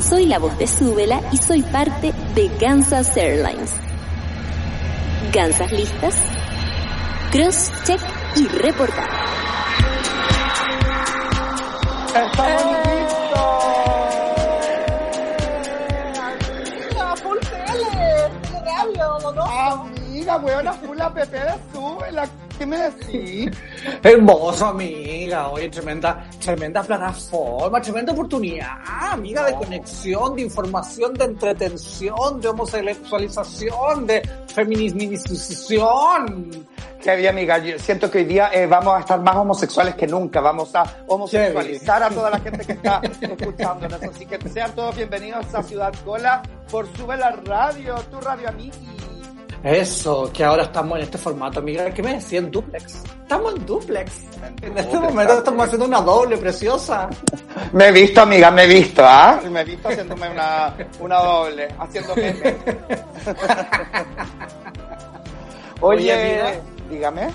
Soy la voz de Súbela y soy parte de Kansas Airlines. ¿Gansas listas? Cross, check y reportar. ¡Estamos ¡Amiga, full tele! ¡Tele radio, monoso! Amiga, weona, full la PP de Súbela. ¿Qué me decís? Hermoso, amiga. Oye, tremenda, tremenda plataforma, tremenda oportunidad, amiga, de conexión, de información, de entretención, de homosexualización, de feminización. Qué bien, amiga. Yo siento que hoy día eh, vamos a estar más homosexuales que nunca. Vamos a homosexualizar a toda la gente que está escuchándonos. Así que sean todos bienvenidos a Ciudad Cola por Sube la Radio, tu radio amigui. Eso, que ahora estamos en este formato, amiga. ¿Qué me decían? Duplex. Estamos en duplex. En este momento estamos haciendo una doble preciosa. Me he visto, amiga, me he visto, ¿ah? Me he visto haciéndome una, una doble, haciendo meme. Oye, Oye, amiga. dígame.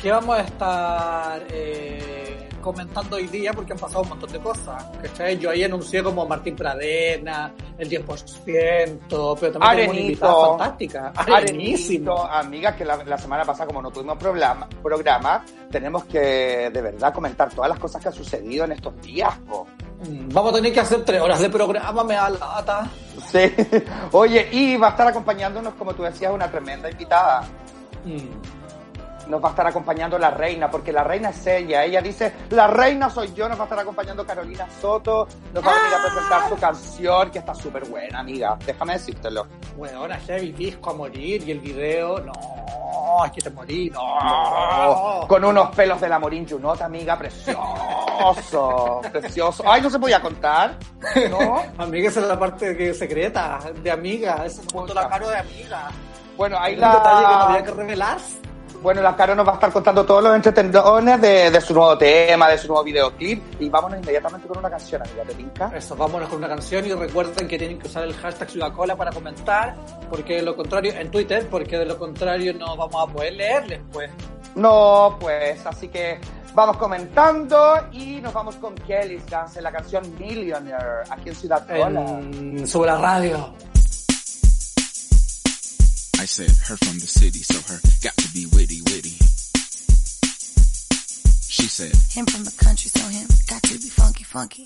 ¿Qué vamos a estar eh, comentando hoy día? Porque han pasado un montón de cosas. ¿cachai? Yo ahí anuncié como Martín Pradena, el 10%, pero también tenemos una invitada fantástica. Arenito, amiga, que la, la semana pasada, como no tuvimos programa, programa, tenemos que de verdad comentar todas las cosas que han sucedido en estos días. po. Mm, Vamos a tener que hacer tres horas de programa, me da lata. Sí. Oye, y va a estar acompañándonos, como tú decías, una tremenda invitada. Mm. Nos va a estar acompañando la reina, porque la reina es ella. Ella dice, la reina soy yo. Nos va a estar acompañando Carolina Soto. Nos va a venir a presentar su canción, que está súper buena, amiga. Déjame decírtelo. Bueno, ahora heavy disco a morir y el video, no, es que te morí, no. Con unos pelos de la Morín Junot, amiga, precioso, precioso. Ay, no se podía contar, ¿no? Amiga, esa es la parte que secreta, de amiga, ese es la caro de amiga. Bueno, ahí Hay un detalle que no había la, que revelar. Bueno, la Caro nos va a estar contando todos los entretenidos de, de su nuevo tema, de su nuevo videoclip. Y vámonos inmediatamente con una canción, amiga, ¿te pinca? Eso, vámonos con una canción y recuerden que tienen que usar el hashtag Ciudadcola para comentar, porque de lo contrario, en Twitter, porque de lo contrario no vamos a poder leerles, pues. No, pues, así que vamos comentando y nos vamos con Kelly's Dance en la canción Millionaire, aquí en Ciudad Cola. En, sobre la radio. I said her from the city, so her got to be witty, witty. She said, Him from the country, so him got to be funky, funky.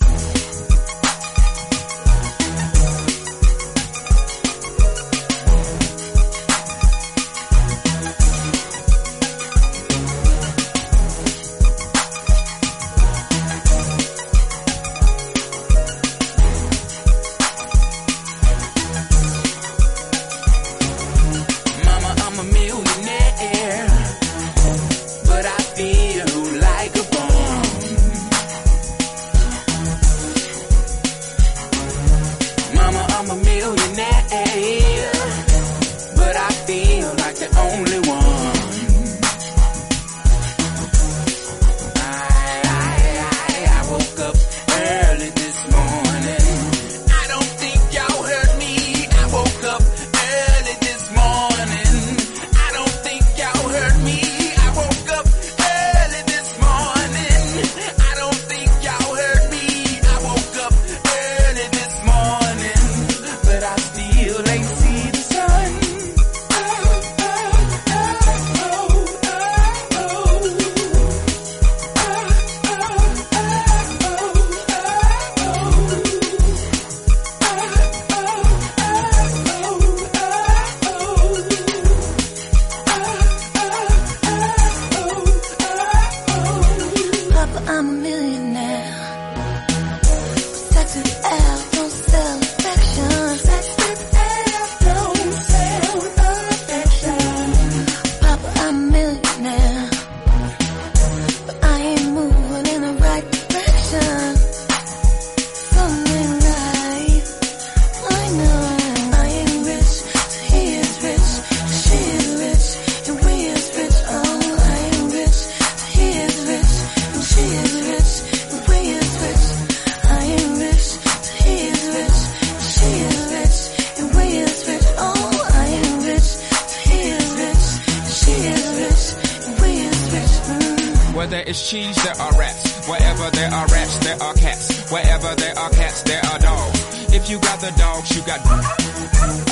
Is cheese, there are rats. Wherever there are rats, there are cats. Wherever there are cats, there are dogs. If you got the dogs, you got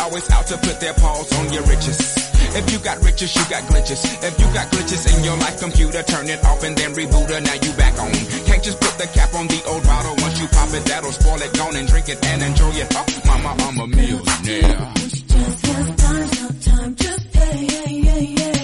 always out to put their paws on your riches. If you got riches, you got glitches. If you got glitches in your life computer, turn it off and then reboot her. Now you back on. Can't just put the cap on the old bottle. Once you pop it, that'll spoil it. Gone and drink it and enjoy it. Oh, mama, I'm a millionaire. Just have time, no time to pay. What's a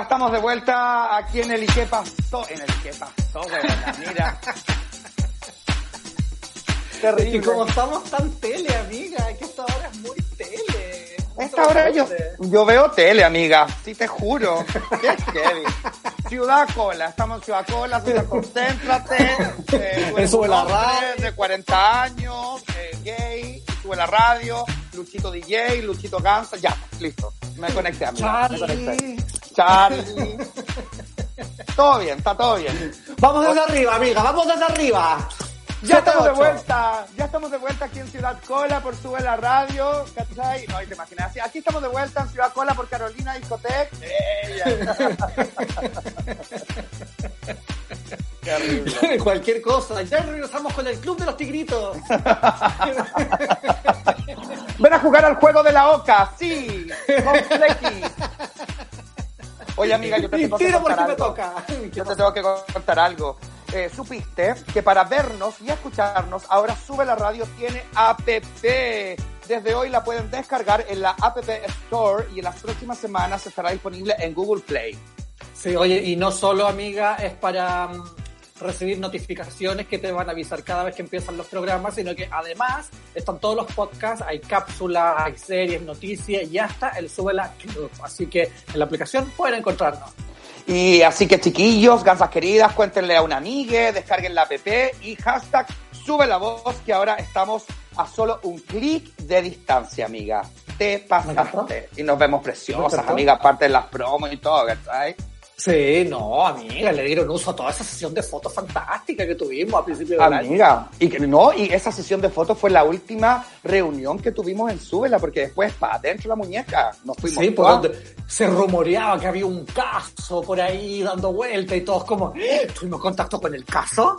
Ya estamos de vuelta aquí en el ¿Y qué pasó? En el ¿Y qué pasó? Mira. Terrible. Y como estamos tan tele, amiga, que esta hora es muy tele. Esta hora yo, yo veo tele, amiga. Sí, te juro. Qué heavy. Ciudad Cola. Estamos en Ciudad Cola. Ciudad Concéntrate. Eh, Sube un la radio. De 40 años. eh, gay. Sube la radio. Luchito DJ. Luchito Gansa. Ya, listo. Me conecté, amiga. Me conecté. Charlie. Todo bien, está todo bien. Vamos desde arriba, amiga, vamos desde arriba. Ya estamos de 7-8. vuelta, ya estamos de vuelta aquí en Ciudad Cola por Sube la Radio, ¿cachai? No, y te imaginas, aquí estamos de vuelta en Ciudad Cola por Carolina Discotec. Ella. Cualquier cosa. Ya regresamos con el Club de los Tigritos. Ven a jugar al juego de la Oca, sí. Oye, amiga, yo te tengo que contar algo. toca. Yo te tengo que contar algo. Eh, Supiste que para vernos y escucharnos, ahora Sube la Radio tiene app. Desde hoy la pueden descargar en la App Store y en las próximas semanas estará disponible en Google Play. Sí, oye, y no solo, amiga, es para mm, recibir notificaciones que te van a avisar cada vez que empiezan los programas, sino que además están todos los podcasts, hay cápsulas, hay series, noticias y hasta el Sube la Club. Así que en la aplicación pueden encontrarnos. Y así que chiquillos, gansas queridas, cuéntenle a una amiga, descarguen la app y hashtag sube la voz que ahora estamos a solo un clic de distancia, amiga. Te pasaste. Y nos vemos preciosas, amiga, aparte de las promos y todo, ¿cachai? Sí, no, amiga, le dieron uso a toda esa sesión de fotos fantástica que tuvimos a principio año. Amiga, y que no, y esa sesión de fotos fue la última reunión que tuvimos en Súbela, porque después, para adentro la muñeca, nos fuimos. Sí, por todas. donde se rumoreaba que había un caso por ahí dando vuelta y todos como, "¿Eh? ¿tuvimos contacto con el caso?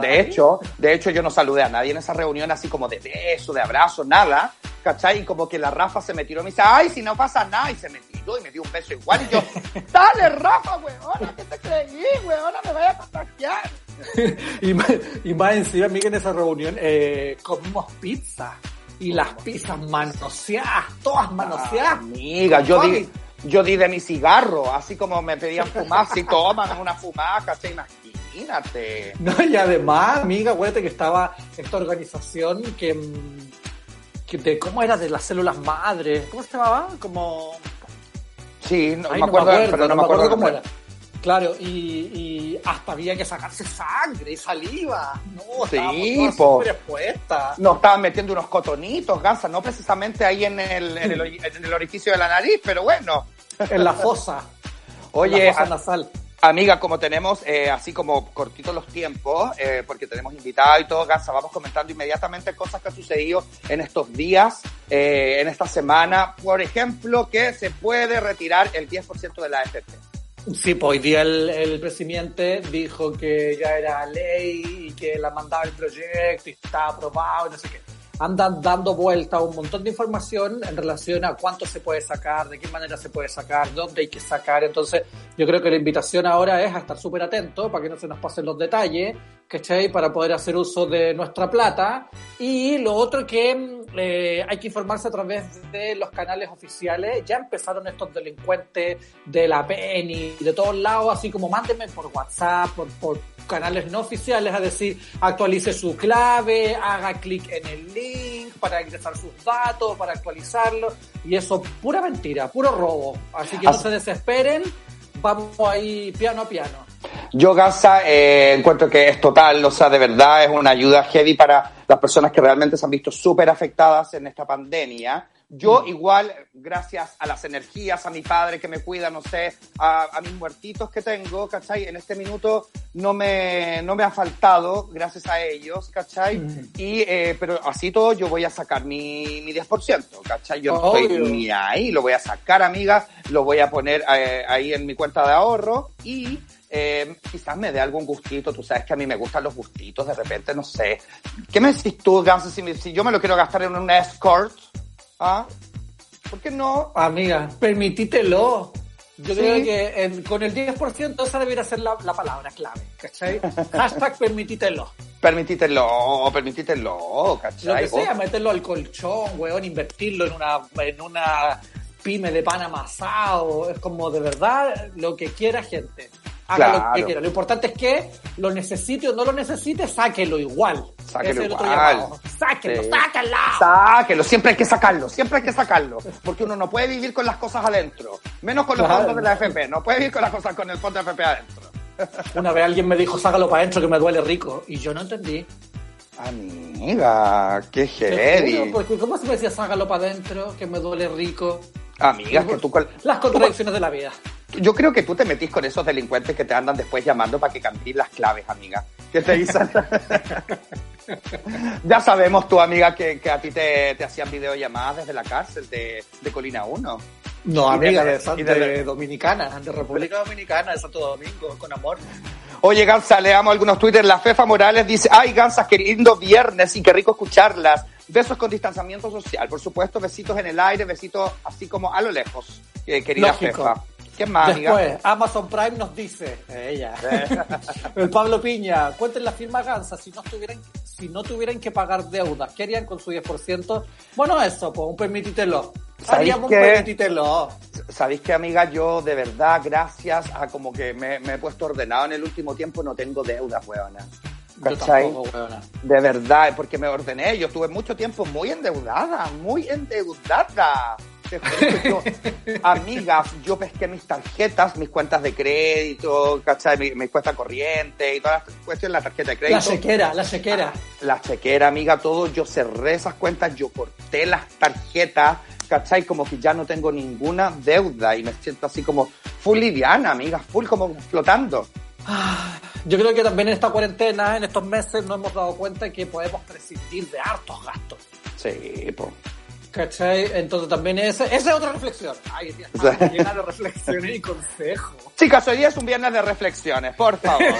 De hecho, de hecho yo no saludé a nadie en esa reunión así como de beso, de abrazo, nada, ¿cachai? Y como que la Rafa se me tiró y me dice, ay, si no pasa nada, y se me tiró y me dio un beso igual, y yo, dale Rafa, weona, ¿qué te creí, weona? Me vaya a contagiar. y, más, y más encima, amiga, en esa reunión eh, comimos pizza. Y las pizzas manoseadas, todas manoseadas. Amiga, yo di, yo di de mi cigarro, así como me pedían fumar, si toman una fumada, ¿cachai? Imagínate. No, y además, amiga, acuérdate que estaba esta organización que, mm, que de cómo era de las células madres, ¿cómo se llamaba? Como Sí, no, Ay, me acuerdo, pero no, me acuerdo, cómo cómo era. Claro, y, y hasta había que sacarse sangre y saliva. No, Sí. Nos estaban metiendo unos cotonitos, gansa, no precisamente ahí en el, en el, ori- en el orificio de la nariz, pero bueno. En la fosa. Oye, en la fosa a- nasal. Amiga, como tenemos eh, así como cortitos los tiempos, eh, porque tenemos invitados y todo, Gansa, vamos comentando inmediatamente cosas que han sucedido en estos días, eh, en esta semana. Por ejemplo, que se puede retirar el 10% de la AFP. Sí, pues hoy día el, el presidente dijo que ya era ley y que la mandaba el proyecto y estaba aprobado y no sé qué. Andan dando vuelta un montón de información en relación a cuánto se puede sacar, de qué manera se puede sacar, dónde hay que sacar. Entonces, yo creo que la invitación ahora es a estar súper atento para que no se nos pasen los detalles ¿cachai? Para poder hacer uso de nuestra plata. Y lo otro que mm, eh, hay que informarse a través de los canales oficiales. Ya empezaron estos delincuentes de la PENI, de todos lados, así como mándenme por WhatsApp, por, por canales no oficiales, a decir, actualice su clave, haga clic en el link para ingresar sus datos, para actualizarlo. Y eso, pura mentira, puro robo. Así que no Así- se desesperen, vamos ahí piano a piano. Yo, Gaza, eh, encuentro que es total, o sea, de verdad es una ayuda heavy para las personas que realmente se han visto súper afectadas en esta pandemia. Yo igual, gracias a las energías, a mi padre que me cuida, no sé, a, a mis muertitos que tengo, ¿cachai? En este minuto no me, no me ha faltado, gracias a ellos, ¿cachai? Y, eh, pero así todo yo voy a sacar mi, mi 10%, ¿cachai? Yo no estoy ni ahí, lo voy a sacar, amiga, lo voy a poner eh, ahí en mi cuenta de ahorro y eh, quizás me dé algún gustito, tú sabes que a mí me gustan los gustitos, de repente, no sé. ¿Qué me decís tú, Ganso, si, me- si yo me lo quiero gastar en un escort? ¿Ah? ¿Por qué no? Amiga, permitítelo. Yo Sí. creo que en- con el 10% esa debería ser la, la palabra clave, ¿cachai? Hashtag permitítelo. Permítitelo, permítitelo, Lo ¿cachai? que sea, meterlo al colchón, weón, invertirlo en una, en una pyme de pan amasado. Es como de verdad lo que quiera gente. Haga lo Claro. que quiera. Lo importante es que lo necesite o no lo necesite, sáquelo igual. Sáquelo es igual. Sáquelo, Sí. sáqualo. Sáquelo, siempre hay que sacarlo, siempre hay que sacarlo, porque uno no puede vivir con las cosas adentro, menos con los Claro. fondos de la FP, no puede vivir con las cosas con el fondo de FP adentro. Una vez alguien me dijo, sácalo para adentro que me duele rico. Y yo no entendí. Amiga, qué heavy. juro, ¿Cómo se me decía, sácalo para adentro que me duele rico? Amiga, que tú... Las contradicciones de la vida. Yo creo que tú te metís con esos delincuentes que te andan después llamando para que cambies las claves, amiga. Que te dicen. ya sabemos, tu amiga, que, que a ti te, te hacían videollamadas desde la cárcel de, de Colina 1. No, amiga, de- de, de- de Dominicana, de República Dominicana, de Santo Domingo, con amor. Oye, Gansa, leamos algunos Twitter. La Fefa Morales dice: Ay, Gansas, qué lindo viernes y qué rico escucharlas. Besos con distanciamiento social, por supuesto. Besitos en el aire, besitos así como a lo lejos, eh, querida Lógico. Fefa. ¿Qué más, amiga? Después, Amazon Prime nos dice, ella, el Pablo Piña, cuenten la firma Gansa, si no tuvieran, si no tuvieran que pagar deudas, ¿qué harían con su 10%? Bueno, eso, pues un permitítelo. ¿Sabéis Haríamos un qué? permitítelo. ¿Sabéis que, amiga? Yo, de verdad, gracias a como que me, me he puesto ordenado en el último tiempo, no tengo deudas. Yo ¿Cachai? tampoco. De verdad, porque me ordené. Yo estuve mucho tiempo muy endeudada, muy endeudada. Yo, amigas, yo pesqué mis tarjetas, mis cuentas de crédito, ¿cachai? Mi, mi cuenta corriente y todas las cuestiones, la tarjeta de La crédito. chequera, la chequera. la chequera, amiga, todo, yo cerré esas cuentas, yo corté las tarjetas, ¿cachai? Como que ya no tengo ninguna deuda y me siento así como full liviana, amiga, full como flotando. Yo creo que también en esta cuarentena, en estos meses, nos hemos dado cuenta que podemos prescindir de hartos gastos. Sí, po. ¿Cachai? Entonces también esa, esa es otra reflexión. Ay, Dios, O sea- llena de reflexiones y consejos. Chicas, hoy día es un viernes de reflexiones, por favor.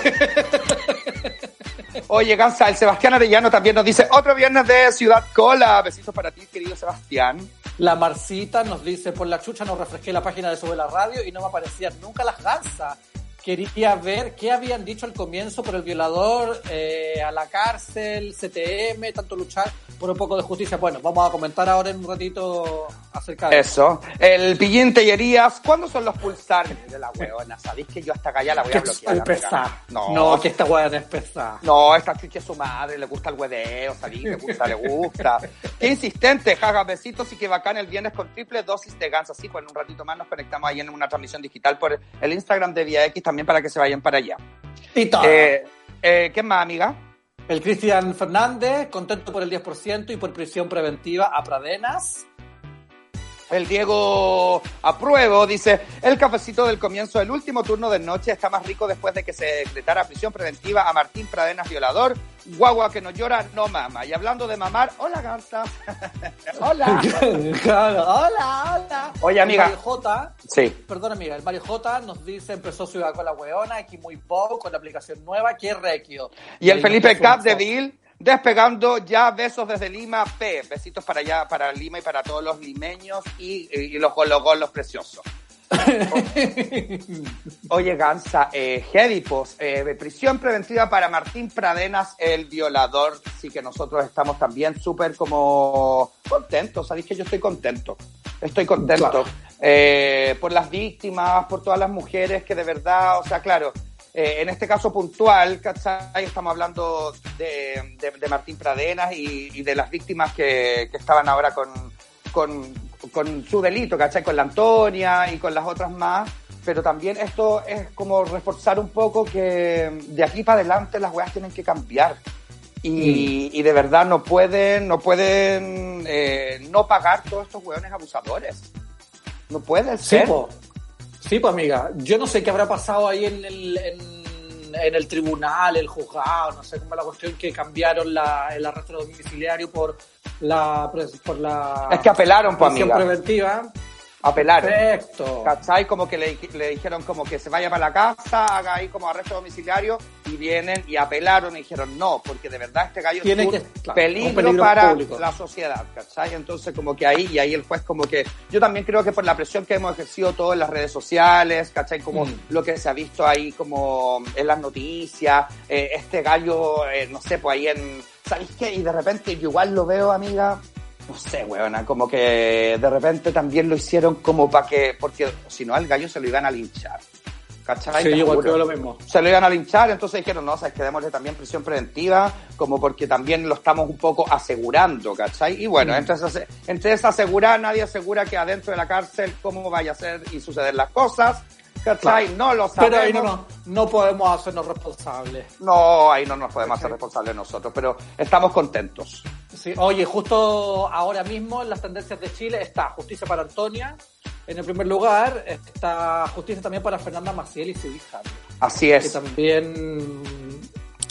Oye, Gansa, el Sebastián Arellano también nos dice otro viernes de Ciudad Cola. Besitos para ti, querido Sebastián. La Marcita nos dice, por la chucha no refresqué la página de Sube la Radio y no me aparecían nunca las gansas. Quería ver qué habían dicho al comienzo por el violador, eh, a la cárcel, CTM, tanto luchar por un poco de justicia. Bueno, vamos a comentar ahora en un ratito acerca de Eso. El Pillín Tellerías, ¿cuándo son los pulsares de la huevona? ¿Sabéis que yo hasta acá ya la voy a bloquear? pesada. No, No, que esta no es pesada. No, esta chucha es su madre, le gusta el hueveo, salí, le gusta, le gusta. Qué insistente, jaja, besitos y que bacán el viernes con triple dosis de ganso. Sí, pues en un ratito más nos conectamos ahí en una transmisión digital por el Instagram de Vía X también para que se vayan para allá. Y todo. Eh, eh, ¿Qué más, amiga? El Cristian Fernández, contento por el 10% y por prisión preventiva a Pradenas. El Diego Apruebo dice, el cafecito del comienzo del último turno de noche está más rico después de que se decretara prisión preventiva a Martín Pradenas violador. Guagua que no llora, no mama. Y hablando de mamar, hola Garza. hola. Claro, hola, hola. Oye, amiga. El Mario J, Sí. perdón amiga, el Mario J nos dice, empezó Ciudad con la Weona, aquí muy bow, con la aplicación nueva, que requio. Y el ahí Felipe puso un Capdeville despegando ya besos desde Lima P. Besitos para allá, para Lima y para todos los limeños y, y los preciosos. Oye, Gansa, eh, heavy, pues, eh, prisión preventiva para Martín Pradenas, el violador. Sí que nosotros estamos también súper como contentos. Sabéis que yo estoy contento. Estoy contento. Claro. Eh, por las víctimas, por todas las mujeres que de verdad, o sea, claro, eh, en este caso puntual, ¿cachai? Estamos hablando de, de- de Martín Pradenas y, y de las víctimas que, que estaban ahora con, con, con su delito, ¿cachai? Con la Antonia y con las otras más. Pero también esto es como reforzar un poco que de aquí para adelante las weas tienen que cambiar. Y, y de verdad no pueden, no pueden eh, no pagar todos estos hueones abusadores. No puede Sí, ser. po. Sí, pues amiga. Yo no sé qué habrá pasado ahí en el, en, en el tribunal, el juzgado, no sé cómo es la cuestión que cambiaron la, el arresto domiciliario por la por la Es que apelaron, pues, amiga. preventiva. Apelaron. Perfecto. ¿Cachai? Como que le, le dijeron como que se vaya para la casa, haga ahí como arresto domiciliario y vienen y apelaron y dijeron no, porque de verdad este gallo Tiene es un que- claro, peligro, un peligro para público. la sociedad, ¿cachai? Entonces como que ahí y ahí el juez como que yo también creo que por la presión que hemos ejercido todos en las redes sociales, ¿cachai? Como Mm. lo que se ha visto ahí como en las noticias, eh, este gallo, eh, no sé, pues ahí en... ¿Sabéis qué? Y de repente yo igual lo veo, amiga, no sé, weona, como que de repente también lo hicieron como para que, porque si no al gallo se lo iban a linchar. ¿Cachai? Sí, igual lo mismo. Se lo iban a linchar, entonces dijeron, no, sabes que démosle también prisión preventiva, como porque también lo estamos un poco asegurando, ¿cachai? Y bueno, Mm. entre, esa, entre esa asegurar, nadie asegura que adentro de la cárcel cómo vaya a ser y suceder las cosas, ¿cachai? No lo sabemos. Pero ahí no, no, no podemos hacernos responsables. No, ahí no nos podemos hacer responsables nosotros, pero estamos contentos. Sí, oye, justo ahora mismo en las tendencias de Chile está Justicia para Antonia en el primer lugar, está Justicia también para Fernanda Maciel y su hija, Así que es. también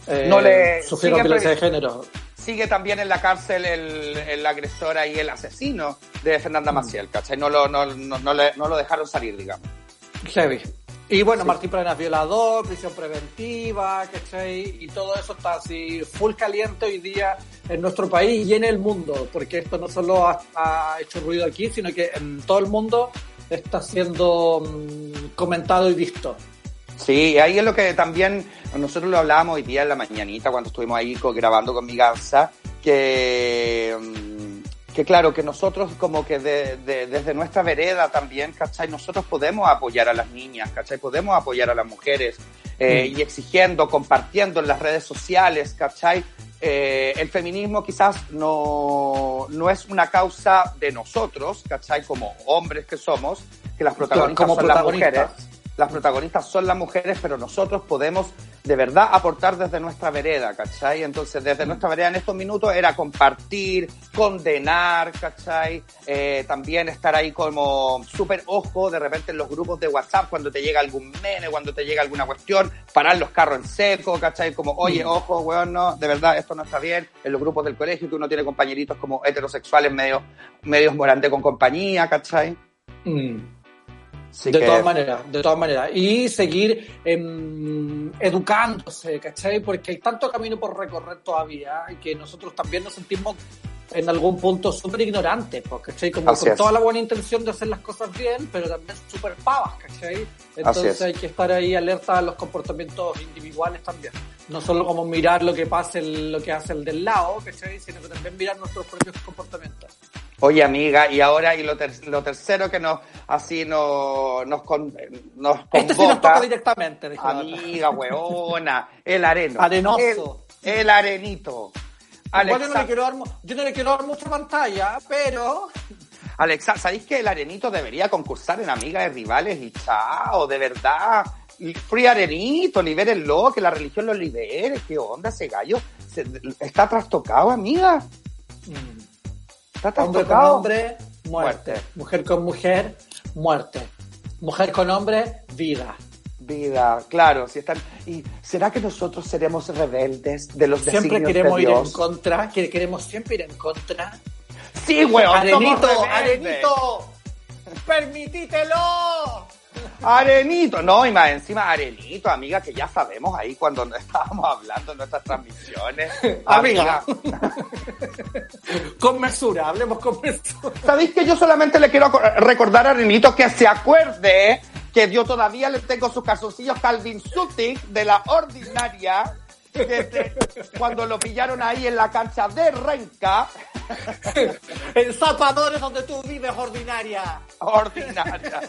eh, No le- sufrieron violencia de género. sigue también en la cárcel el, el agresor y el asesino de Fernanda Mm. Maciel, ¿cachai? No lo, no, no, no le- no lo dejaron salir, digamos. Heavy. Y bueno, Martín Pradenas violador, prisión preventiva, ¿cachai? Y todo eso está así full caliente hoy día en nuestro país y en el mundo, porque esto no solo ha, ha hecho ruido aquí, sino que en todo el mundo está siendo mm, comentado y visto. Sí, ahí es lo que también nosotros lo hablábamos hoy día en la mañanita cuando estuvimos ahí grabando con mi gansa, que, mm, que claro, que nosotros como que de- de- desde nuestra vereda también, ¿cachai? Nosotros podemos apoyar a las niñas, ¿cachai? Podemos apoyar a las mujeres eh, Mm. y exigiendo, compartiendo en las redes sociales, ¿cachai? Eh, el feminismo quizás no, no es una causa de nosotros, ¿cachai? Como hombres que somos, que las protagonistas como son las mujeres las protagonistas son las mujeres, pero nosotros podemos de verdad aportar desde nuestra vereda, ¿cachai? Entonces, desde nuestra vereda en estos minutos era compartir, condenar, ¿cachai? Eh, también estar ahí como súper ojo, de repente en los grupos de WhatsApp, cuando te llega algún meme, cuando te llega alguna cuestión, parar los carros en seco, ¿cachai? Como, oye, ojo, weón, no, de verdad, esto no está bien. En los grupos del colegio, que uno tiene compañeritos como heterosexuales medio, medios morante con compañía, ¿cachai? Mm. Así de que- todas maneras, de todas maneras. Y seguir em, educándose, ¿cachai? Porque hay tanto camino por recorrer todavía y que nosotros también nos sentimos en algún punto súper ignorantes, pues, ¿cachai? Como Así con es. toda la buena intención de hacer las cosas bien, pero también súper pavas, ¿cachai? Entonces es. hay que estar ahí alerta a los comportamientos individuales también. No solo como mirar lo que pasa, lo que hace el del lado, ¿cachai? Sino que también mirar nuestros propios comportamientos. Oye, amiga, y ahora, y lo, ter- lo tercero que nos, así nos, nos, con- nos Este sí nos convoca, toca directamente, dijo amiga, weona, el areno. Arenoso. El, el arenito. Igual yo no, Alexa, le quiero dar, yo no le quiero dar mucha pantalla, pero Alexa, ¿sabéis que el arenito debería concursar en Amigas de Rivales y chao, de verdad? Free arenito, libérenlo, que la religión lo libere. ¿Qué onda ese gallo? Se- está trastocado, amiga. Hombre con hombre, muerte. Muerte. Mujer con mujer, muerte. Mujer con hombre, vida. Vida, claro, si están. ¿Y será que nosotros seremos rebeldes de los Siempre queremos de ir en Dios? contra, que queremos siempre ir en contra. Sí, weón, Arenito. Arenito, permitítelo. Arenito, no, y más encima Arenito, amiga, que ya sabemos ahí cuando estábamos hablando en nuestras transmisiones. Amiga. con mesura, hablemos con mesura. ¿Sabéis que yo solamente le quiero recordar a Arenito que se acuerde que yo todavía le tengo sus calzoncillos Calvin Sutik de la ordinaria, que te- cuando lo pillaron ahí en la cancha de Renca, En Zapadores, donde tú vives, ordinaria. ordinaria.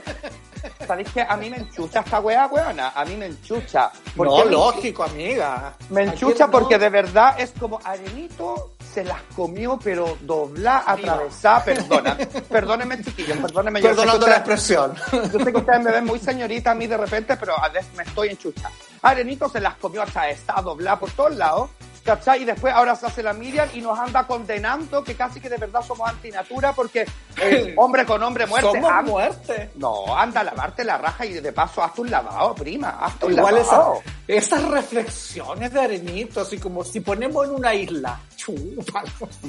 ¿Sabéis que a mí me enchucha esta weá, weona? A mí me enchucha. ¿Por No, me- lógico, amiga. Me ¿A enchucha no? porque de verdad es como Arenito se las comió, pero doblar, atravesar, perdona. Perdónenme, chiquillos, perdónenme. yo Perdonando la ustedes- expresión. Yo sé que ustedes me ven muy señorita a mí de repente, pero a veces me estoy enchucha. Arenito se las comió hasta esta doblada por todos lados, ¿cachai? Y después ahora se hace la Miriam y nos anda condenando que casi que de verdad somos antinatura porque eh, hombre con hombre muerte. Somos Anda- muerte. No, anda a lavarte la raja y de paso hazte un lavado, prima. Hazte un Igual esas, lavado. esas reflexiones de Arenito, así como si ponemos en una isla. Chupa.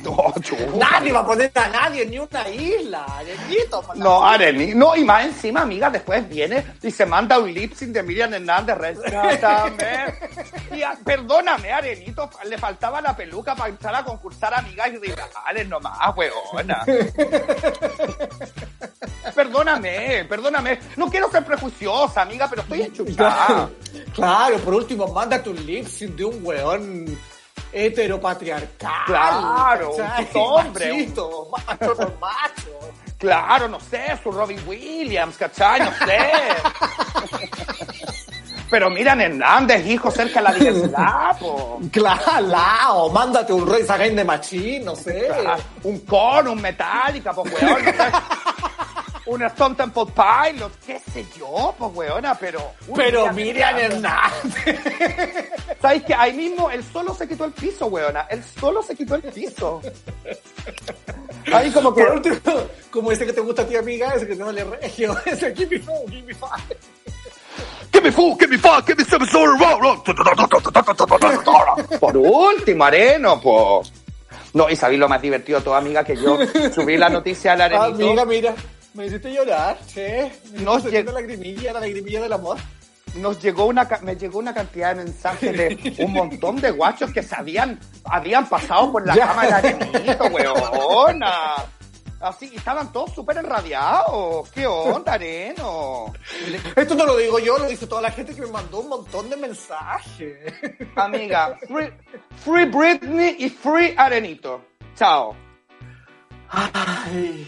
No, chupa. Nadie va a poner a nadie en ni una isla. Arenito. No, Areni, no, y más encima, amiga, después viene y se manda un lip sync de Miriam Hernández, rescátame. Y perdóname, Arenito, le faltaba la peluca para empezar a concursar amigas y rivales nomás, weona. Perdóname, perdóname. No quiero ser prejuiciosa, amiga, pero estoy enchuchada. Claro, por último, mándate un lip sync de un weón heteropatriarcal. Claro, un ¿cachai? puto hombre, Machito, macho por macho. Claro, no sé, su Robin Williams, ¿cachai? No sé. Pero Miriam Hernández, hijo, cerca de la diversidad, po. Claro, mándate un Rey Again de Machín, no sé. Un Korn, un Metallica, pues weón, no sé. Un Stone Temple Pilot, qué sé yo, pues weona, pero... Pero Miriam Hernández. ¿Sabes que Ahí mismo, él solo se quitó el piso, weona, él solo se quitó el piso. Ahí como que... Por último, como ese que te gusta a ti, amiga, ese que te duele regio, ese give me four, give me five. Give me four, give me five, give me seven, sorry, roll, roll. Por último, Areno, pues. No, y sabéis lo más divertido, toda amiga, que yo subí la noticia al Arenito. Amiga, mira, me hiciste llorar, che. Me No, sentir la lagrimilla, la lagrimilla del amor. nos llegó una me llegó una cantidad de mensajes de un montón de guachos que se habían, habían pasado por la Ya. cama del arenito, weona. Así, y estaban todos súper enrabiados. ¿Qué onda, Areno? Esto no lo digo yo, lo dice toda la gente que me mandó un montón de mensajes. Amiga, free, free Britney y free Arenito. Chao. Ay,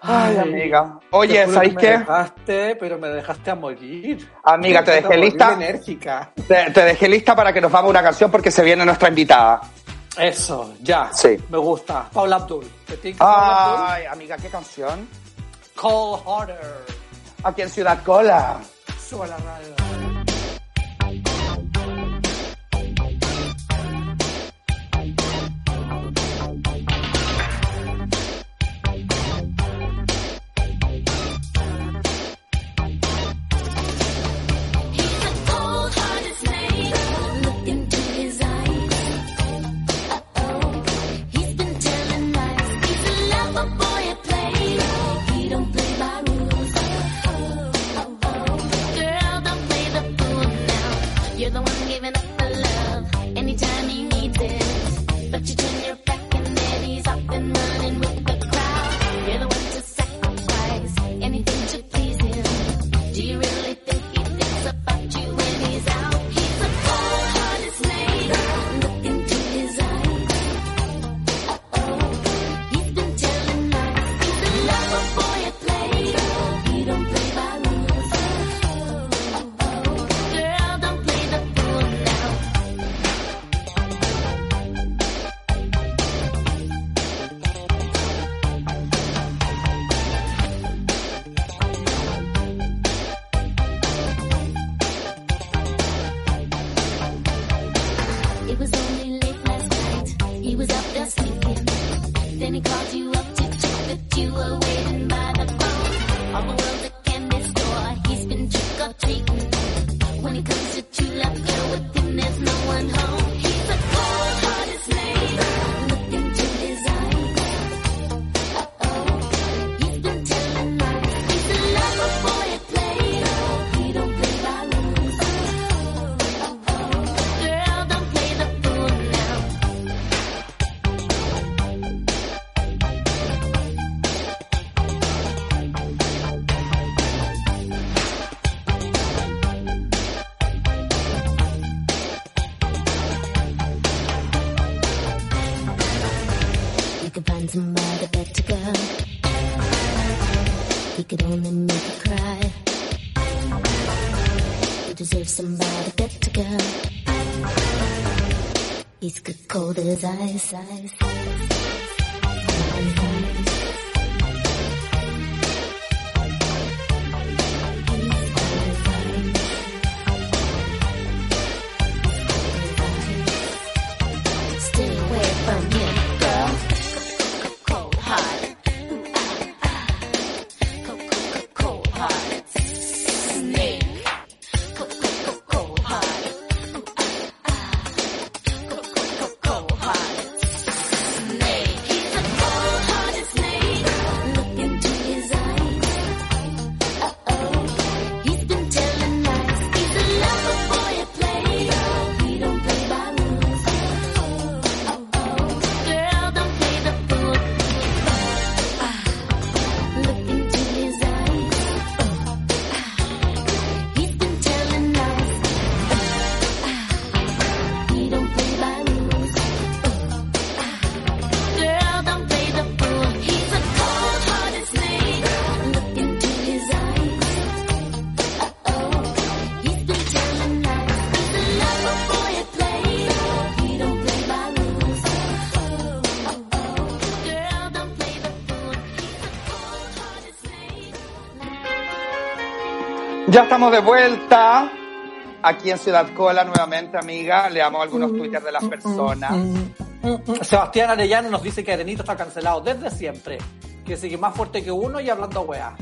Ay, amiga. Oye, ¿sabéis qué? Me dejaste, pero me dejaste a morir. Amiga, te dejé lista. enérgica. Te, te dejé lista para que nos vamos a una canción porque se viene nuestra invitada. Eso, ya. Sí. Me gusta. Paula Abdul. ¿Te Paula Abdul? Ay, amiga, ¿qué canción? Cold Harder. Aquí en Ciudad Cola. Sube la radio. cause I, I, I Ya estamos de vuelta aquí en Ciudad Cola nuevamente, amiga. Leamos algunos twitters de las personas. Sebastián Arellano nos dice que Arenito está cancelado desde siempre. Que sigue más fuerte que uno y hablando weá.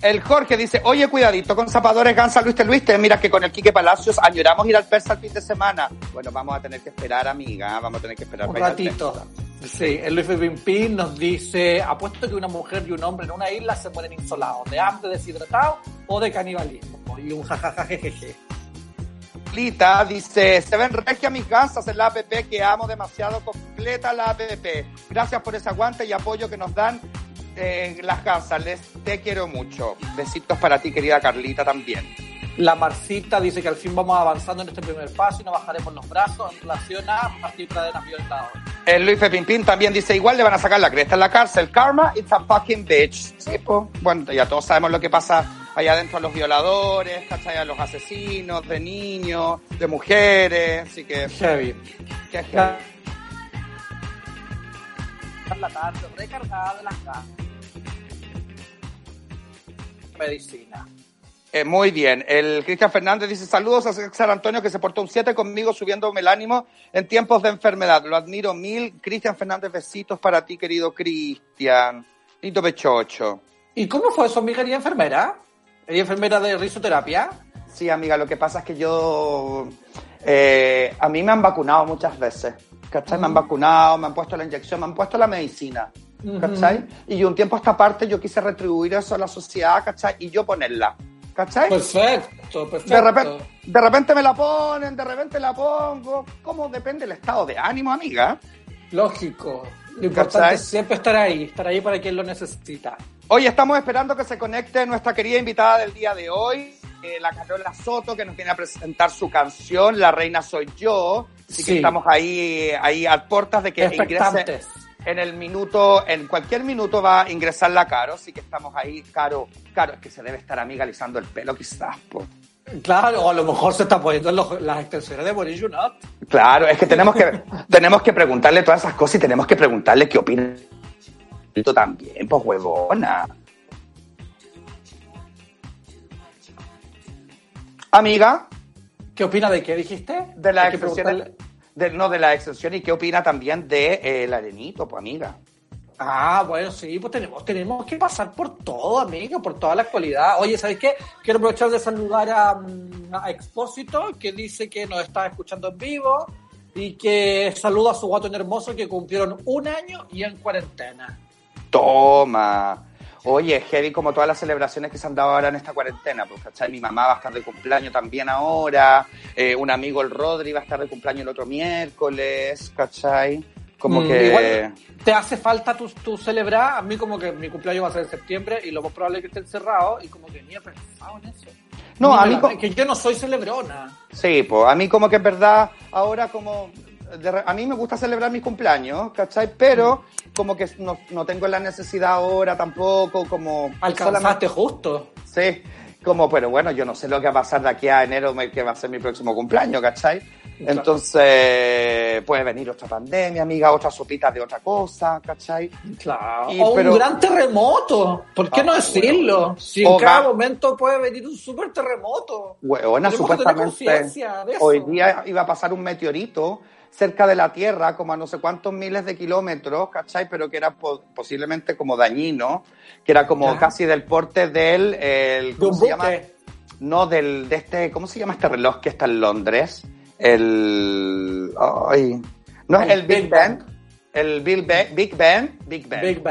El Jorge dice, oye, cuidadito con zapadores Gansa Luis Luis, mira que con el Quique Palacios añoramos ir al Persa el fin de semana. Bueno, vamos a tener que esperar, amiga, vamos a tener que esperar Un para ir al ratito. Sí, el Luis Pimpín nos dice, apuesto que una mujer y un hombre en una isla se mueren insolados, de hambre, deshidratados o de canibalismo. Y un jajajajeje. Lita dice, se ven regia mis gansas en la app que amo demasiado, completa la app. Gracias por ese aguante y apoyo que nos dan eh, las gansas, les te quiero mucho. Besitos para ti, querida Carlita, también. La Marcita dice que al fin vamos avanzando en este primer paso y no bajaremos los brazos en relación a partir cadenas violentadas. El Luis Pimpín también dice, igual le van a sacar la cresta en la cárcel. Karma, it's a fucking bitch. Sí, po. Bueno, ya todos sabemos lo que pasa allá adentro a los violadores, ¿cachai? A los asesinos de niños, de mujeres, así que... Heavy. que heavy. La tarde recargada de las. Medicina. Eh, muy bien. El Cristian Fernández dice saludos a San Antonio que se portó un 7 conmigo subiéndome el ánimo en tiempos de enfermedad. Lo admiro mil. Cristian Fernández, besitos para ti, querido Cristian. Lindo pechocho. ¿Y cómo fue eso, amiga? ¿Eres enfermera? ¿Eres enfermera de risoterapia? Sí, amiga, lo que pasa es que yo... eh, a mí me han vacunado muchas veces. ¿Cachai? Me han vacunado, me han puesto la inyección, me han puesto la medicina. ¿Cachai? Y un tiempo a esta parte yo quise retribuir eso a la sociedad, ¿cachai? Y yo ponerla. ¿Cachai? Perfecto, perfecto. De repente, de repente me la ponen, de repente la pongo. ¿Cómo depende el estado de ánimo, amiga? Lógico. Lo importante ¿Cachai? es siempre estar ahí, estar ahí para quien lo necesita. Hoy estamos esperando que se conecte nuestra querida invitada del día de hoy, eh, la Carola Soto, que nos viene a presentar su canción, La Reina Soy Yo. Así que estamos ahí, ahí a puertas de que ingrese. En el minuto, en cualquier minuto va a ingresar la Caro, así que estamos ahí, Caro, Caro, es que se debe estar amiga alisando el pelo quizás, po. Claro, o a lo mejor se está poniendo los- las extensiones de Boris Junot. Claro, es que tenemos que, tenemos que preguntarle todas esas cosas y tenemos que preguntarle qué opina tú también, pues huevona. Amiga, ¿Qué opina de qué dijiste? de la Hay no de la exención y qué opina también de eh, el arenito, pues amiga. Ah, bueno, sí, pues tenemos, tenemos que pasar por todo, amigo, por toda la actualidad. Oye, ¿sabes qué? Quiero aprovechar de saludar a, mm, a Expósito, que dice que nos está escuchando en vivo y que saluda a su gato en hermoso que cumplieron un año y en cuarentena. Toma. Oye, heavy como todas las celebraciones que se han dado ahora en esta cuarentena, pues, ¿cachai? Mi mamá va a estar de cumpleaños también ahora, eh, un amigo, el Rodri, va a estar de cumpleaños el otro miércoles, ¿cachai? Como Mm, que... igual, ¿Te hace falta tu, tu celebrar? A mí como que mi cumpleaños va a ser en septiembre y lo más probable es que esté encerrado y como que ni he pensado en eso. No, Ni a mí la- Que yo no soy celebrona. Sí, pues a mí como que es verdad, ahora como de a mí me gusta celebrar mis cumpleaños, ¿cachai? Pero como que no, no tengo la necesidad ahora tampoco, como... Alcanzaste justo. Sí, como, pero bueno, yo no sé lo que va a pasar de aquí a enero, que va a ser mi próximo cumpleaños, ¿cachai? Claro. Entonces, puede venir otra pandemia, amiga, otra sopita de otra cosa, ¿cachai? Claro. Y- o pero- un gran terremoto. ¿Por qué Ah, no decirlo? bueno. Si en cada momento puede venir un super terremoto. Tener supuestamente hoy día iba a pasar un meteorito cerca de la Tierra, como a no sé cuántos miles de kilómetros, ¿cachai? Pero que era po- posiblemente como dañino, que era como casi del porte del... El, ¿Cómo se llama? No, del, de este, ¿cómo se llama este reloj que está en Londres? El, ay, no es El Big Big el Big Ben, Big Ben, Big Ben, Big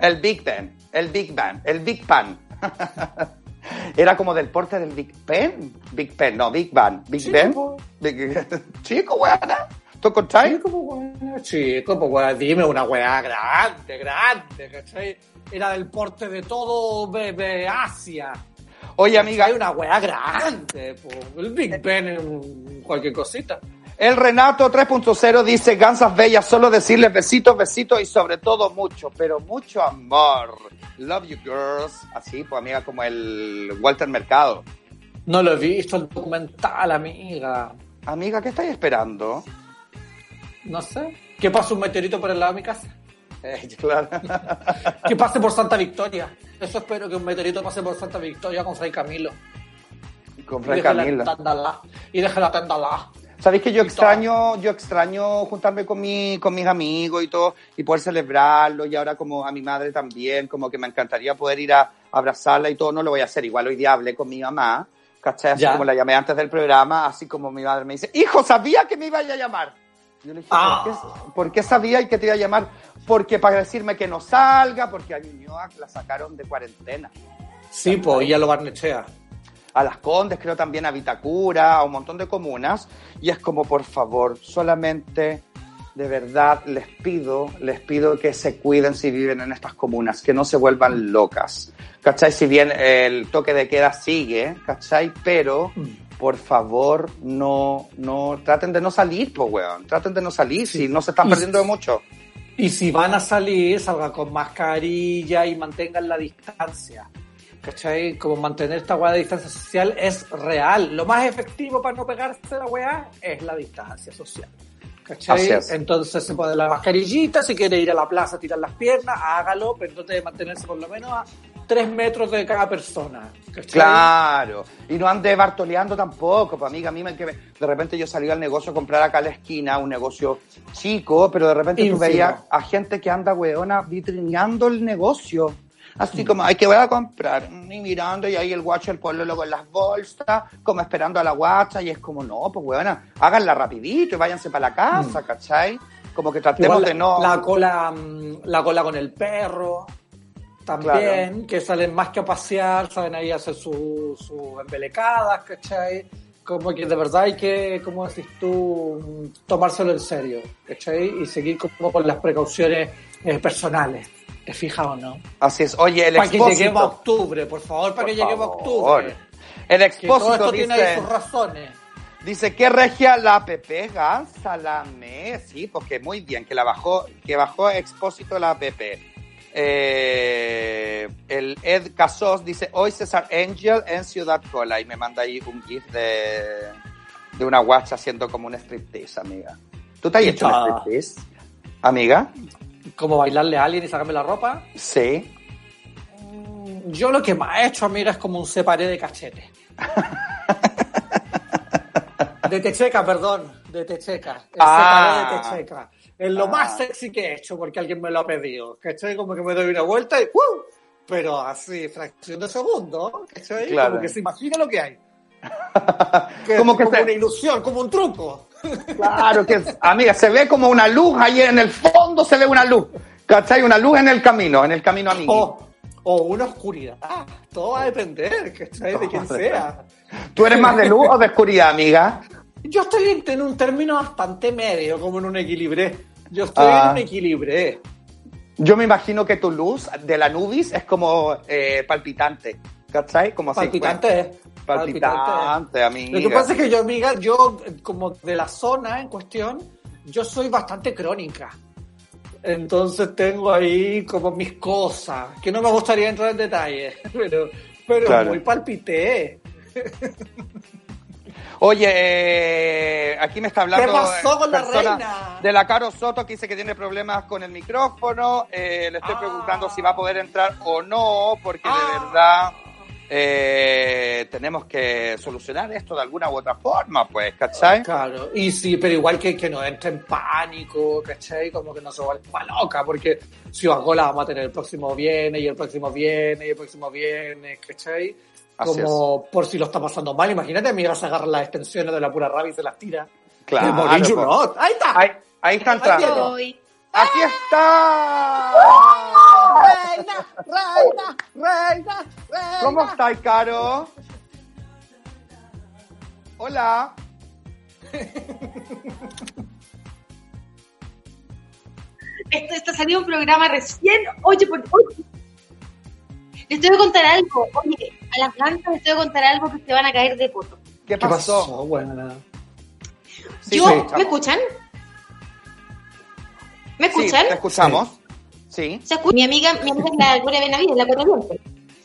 el Big Ben, el Big Ben, el Big Pan. Era como del porte del Big Ben, Big Ben, no, Big Bang, Big Sí, Ben. Big- chico, weona, ¿tú contáis? Chico, pues pues bueno, dime una weá grande, grande, ¿cachai? Era del porte de todo bebé Asia. Oye, amiga, Hay una weá grande, pues. El Big Ben cualquier cosita. El Renato 3.0 dice, Gansas Bellas, solo decirles besitos, besitos y sobre todo mucho, pero mucho amor. Love you girls. Así, pues amiga, como el Walter Mercado. No lo he visto el documental, amiga. Amiga, ¿qué estáis esperando? No sé. ¿Qué pasa un meteorito por el lado de mi casa? Eh, claro. Que pase por Santa Victoria. Eso espero que un meteorito pase por Santa Victoria con Fray Camilo. Con Fray lá. Y deje la tenda lá. ¿Sabéis que yo extraño, yo extraño juntarme con, mi, con mis amigos y todo, y poder celebrarlo, y ahora como a mi madre también, como que me encantaría poder ir a abrazarla y todo, no lo voy a hacer, igual hoy día hablé con mi mamá, ¿cachai? Así Ya. como la llamé antes del programa, así como mi madre me dice, hijo, sabía que me iba a llamar. Yo le dije, Ah. ¿por, qué, por qué sabía y que te iba a llamar? Porque para decirme que no salga, porque a Ñuñoa la sacaron de cuarentena. Sí, pues, y a lo Barnechea. a Las Condes, creo también a Vitacura, a un montón de comunas, y es como, por favor, solamente, de verdad, les pido, les pido que se cuiden si viven en estas comunas, que no se vuelvan locas, ¿cachai? Si bien el toque de queda sigue, ¿cachai? Pero, por favor, no, no, traten de no salir, pues, weón, traten de no salir, si no se están Y- perdiendo de mucho. Y si van a salir, salgan con mascarilla y mantengan la distancia. ¿Cachai? Como mantener esta weá de distancia social es real. Lo más efectivo para no pegarse la weá es la distancia social. ¿Cachai? Entonces se pone la mascarillita, si quiere ir a la plaza a tirar las piernas, hágalo, pero trate de mantenerse por lo menos a tres metros de cada persona. ¿cachai? Claro, y no ande bartoleando tampoco, pues amiga, a mí me, que me- de repente yo salí al negocio a comprar acá a la esquina, un negocio chico, pero de repente tú Ínfimo. veías a gente que anda, weona, vitrineando el negocio. Así como, ay, que voy a comprar, y mirando, y ahí el guacho, el pueblo luego en las bolsas, como esperando a la guacha, y es como, no, pues weona, háganla rapidito y váyanse para la casa, ¿cachai? Como que tratemos Igual de no... La cola, mm, la cola con el perro. También, que salen más que a pasear, saben ahí hacer sus su embelecadas, ¿cachai? Como que de verdad hay que, como decís tú, mm, tomárselo en serio, ¿cachai? Y seguir como con las precauciones eh, personales. ¿Te fijas o no? Así es, oye, el Para que expósito... lleguemos a octubre, por favor, para Por que lleguemos a octubre. El Que todo expósito esto tiene ahí dice... sus razones. Dice que regia la app Gansa la me, sí, porque muy bien, que la bajó, que bajó Expósito la app. Eh, el Ed Casos dice hoy César Angel en Ciudad Cola y me manda ahí un gif de, de una guacha haciendo como un striptease, amiga. ¿Tú te has hecho un está. striptease, amiga? Como bailarle a alguien y sacarme la ropa. Sí. Mm, Yo lo que más he hecho, amiga, es como un separé de cachete. De techeca, perdón, de techeca. El Ah. separé de techeca. Es lo Ah. más sexy que he hecho porque alguien me lo ha pedido. ¿Cachai? Como que me doy una vuelta y ¡uh! Pero así, fracción de segundo, ¿cachai? Claro. Como que se imagina lo que hay. Que Como que como se- una ilusión, como un truco. Claro que, amiga, se ve como una luz ahí en el fondo, se ve una luz. ¿Cachai? Una luz en el camino, en el camino amigo. O, o una oscuridad. Todo va a depender, ¿cachai? De quién sea. ¿Tú eres más de luz o de oscuridad, amiga? Yo estoy en, un término bastante medio, como en un equilibre. Yo estoy Ah. en un equilibre. Yo me imagino que tu luz de la nubis es como eh, palpitante, ¿cachai? Como así. Palpitante es. Palpitante, amiga. Lo que pasa es que yo, amiga, yo, como de la zona en cuestión, yo soy bastante crónica. Entonces tengo ahí como mis cosas, que no me gustaría entrar en detalle, pero, pero Claro. muy palpité. Oye, eh, aquí me está hablando ¿Qué pasó con la reina? de la Caro Soto que dice que tiene problemas con el micrófono. Eh, le estoy Ah. preguntando si va a poder entrar o no, porque de Ah. verdad eh, tenemos que solucionar esto de alguna u otra forma, pues, ¿cachai? Claro, y sí, pero igual que, que no entre en pánico, ¿cachai? Como que no se vuelva loca, porque si la vamos a tener el próximo viene, y el próximo viene, y el próximo viene, ¿cachai? Como por si lo está pasando mal, imagínate, me ibas a agarrar las extensiones de la pura rabia y se las tira. Claro, morir not. Ahí está. Ahí, ahí está entrando. ¡Aquí está! Reina, reina, reina, reina. ¿Cómo estáis, Caro? Hola. Esto está saliendo un programa recién. Oye, por oye. Les tengo que contar algo. Oye, a las plantas les tengo que contar algo que se van a caer de poto. ¿Qué ¿Qué pasó? Sí, Yo, sí, ¿me escuchan? ¿Me Sí, escuchan? te escuchamos. Sí. ¿Se escucha? Mi amiga, mi amiga es la Gloria Benavides, la Cuatradiente.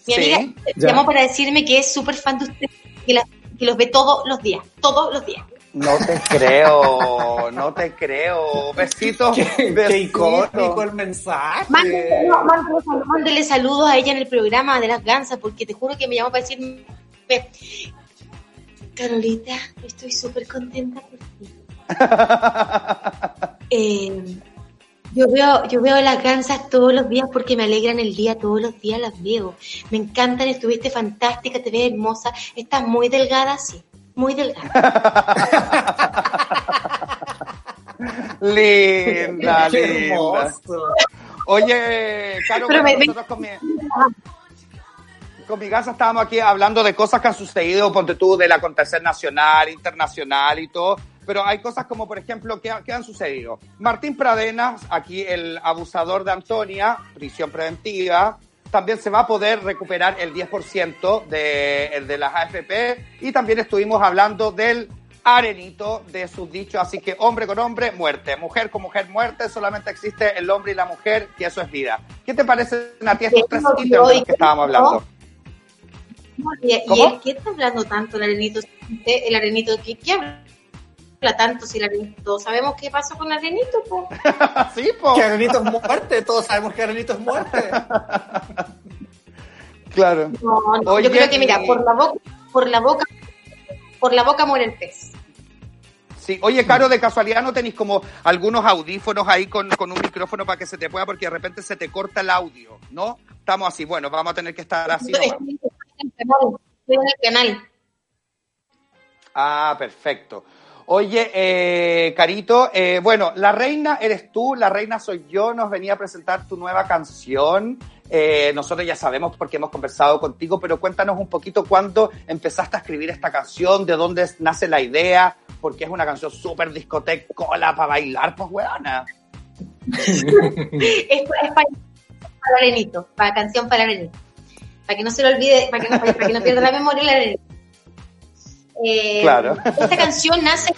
Mi Sí, amiga llamó para decirme que es súper fan de usted, que, la- que los ve todos los días, todos los días. No te creo, no te creo. Besitos. Qué, icónico el mensaje. No, mándele saludos a ella en el programa de las gansas, porque te juro que me llamó para decirme, Carolita, estoy súper contenta por ti. Eh, yo veo, yo veo las gansas todos los días porque me alegran el día, todos los días las veo. Me encantan, estuviste fantástica, te ves hermosa, estás muy delgada, sí, muy delgada. Linda, Qué linda. hermoso. Oye, Caro, bueno, me- nosotros con mi, con mi casa estábamos aquí hablando de cosas que han sucedido, ponte tú, del acontecer nacional, internacional y todo. Pero hay cosas como, por ejemplo, que, que han sucedido. Martín Pradenas, aquí el abusador de Antonia, prisión preventiva. También se va a poder recuperar el 10% de, de las AFP. Y también estuvimos hablando del arenito de sus dichos. Así que hombre con hombre, muerte. Mujer con mujer, muerte. Solamente existe el hombre y la mujer, que eso es vida. ¿Qué te parecen a ti estos tres ítems de los que estábamos hablando? ¿Y, y ¿Cómo? él qué está hablando tanto el arenito? El arenito, ¿qué, qué habla tanto si el arenito? ¿Sabemos qué pasó con el arenito? po? sí, po. Que Arenito es muerte, todos sabemos que Arenito es muerte. Claro. No, no, Oye, yo creo que mira, y- por la boca, por la boca, por la boca muere el pez. Sí, oye, Caro, de casualidad no tenéis como algunos audífonos ahí con, con un micrófono para que se te pueda, porque de repente se te corta el audio, ¿no? Estamos así, bueno, vamos a tener que estar así. Estoy en el canal. Ah, perfecto. Oye, eh, Carito, eh, bueno, la reina eres tú, la reina soy yo, nos venía a presentar tu nueva canción. Eh, nosotros ya sabemos porque hemos conversado contigo, pero cuéntanos un poquito cuándo empezaste a escribir esta canción, de dónde nace la idea, porque es una canción súper discoteca, cola para bailar, pues weona. Esto es para, arenito, para canción para arenito. Para que no se lo olvide, para que no, para que no pierda la memoria el arenito. Eh, Claro. Esta canción nace,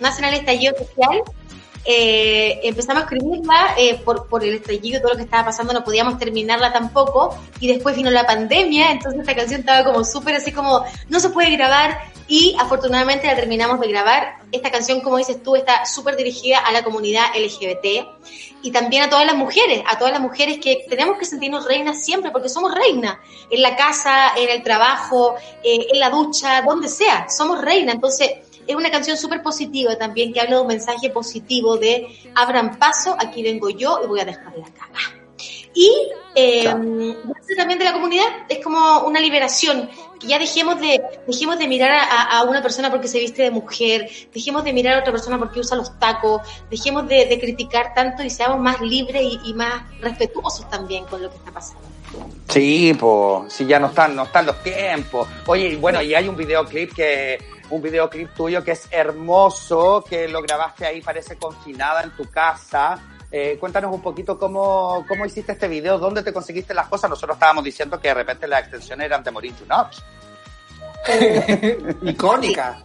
nace en el estallido social. Eh, empezamos a escribirla eh, por, por el estallido, todo lo que estaba pasando, no podíamos terminarla tampoco. Y después vino la pandemia, entonces esta canción estaba como súper así como, no se puede grabar. Y afortunadamente la terminamos de grabar. Esta canción, como dices tú, está súper dirigida a la comunidad LGBT y también a todas las mujeres, a todas las mujeres que tenemos que sentirnos reinas siempre, porque somos reinas, en la casa, en el trabajo, eh, en la ducha, donde sea, somos reinas. Entonces, es una canción súper positiva también que habla de un mensaje positivo de abran paso, aquí vengo yo y voy a dejar la caga. Y eh, nace también de la comunidad, es como una liberación, ya dejemos de, dejemos de mirar a, una persona porque se viste de mujer, dejemos de mirar a otra persona porque usa los tacos, dejemos de, criticar tanto y seamos más libres y, más respetuosos también con lo que está pasando. Sí, pues, sí, ya no están, no están los tiempos. Oye, bueno, y hay un videoclip que, un videoclip tuyo que es hermoso, que lo grabaste ahí, parece confinada en tu casa. Eh, cuéntanos un poquito cómo, cómo hiciste este video, dónde te conseguiste las cosas. Nosotros estábamos diciendo que de repente las extensiones eran de Morir to Not. Icónica.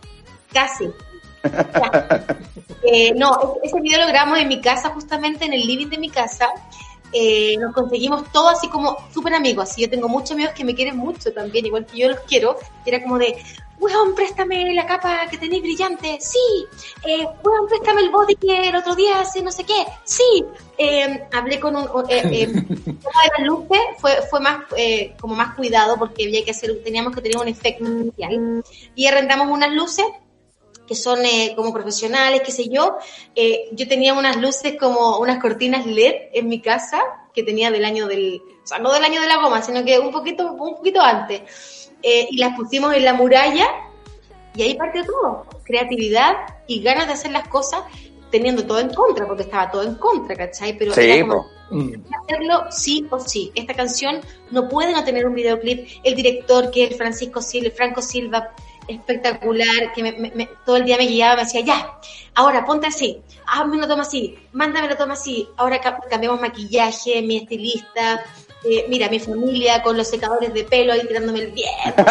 Casi, Eh, no, ese video lo grabamos en mi casa, justamente en el living de mi casa. Eh, nos conseguimos todo así como súper amigos. Así yo tengo muchos amigos que me quieren mucho también, igual que yo los quiero. Era como de, weón, préstame la capa que tenéis brillante. Sí. Eh, weón, préstame el body que el otro día hace no sé qué. Sí. Eh, hablé con un... Eh, eh, luces fue, fue más eh, como más cuidado porque había que hacer, teníamos que tener un efecto especial. Y arrendamos unas luces que son eh, como profesionales, qué sé yo. Eh, yo tenía unas luces como unas cortinas LED en mi casa que tenía del año del, o sea, no del año de la goma, sino que un poquito, un poquito antes. Eh, y las pusimos en la muralla y ahí partió todo. Creatividad y ganas de hacer las cosas teniendo todo en contra, porque estaba todo en contra, ¿cachai? Pero Sí, era como, po. hacerlo sí o sí. Esta canción no puede no tener un videoclip. El director, que es Francisco Silva, Franco Silva, espectacular, que me- todo el día me guiaba, me decía, ya, ahora ponte así, hazme una toma así, mándame la toma así, ahora ca- cambiamos maquillaje, mi estilista, eh, mira, mi familia con los secadores de pelo ahí tirándome el viento.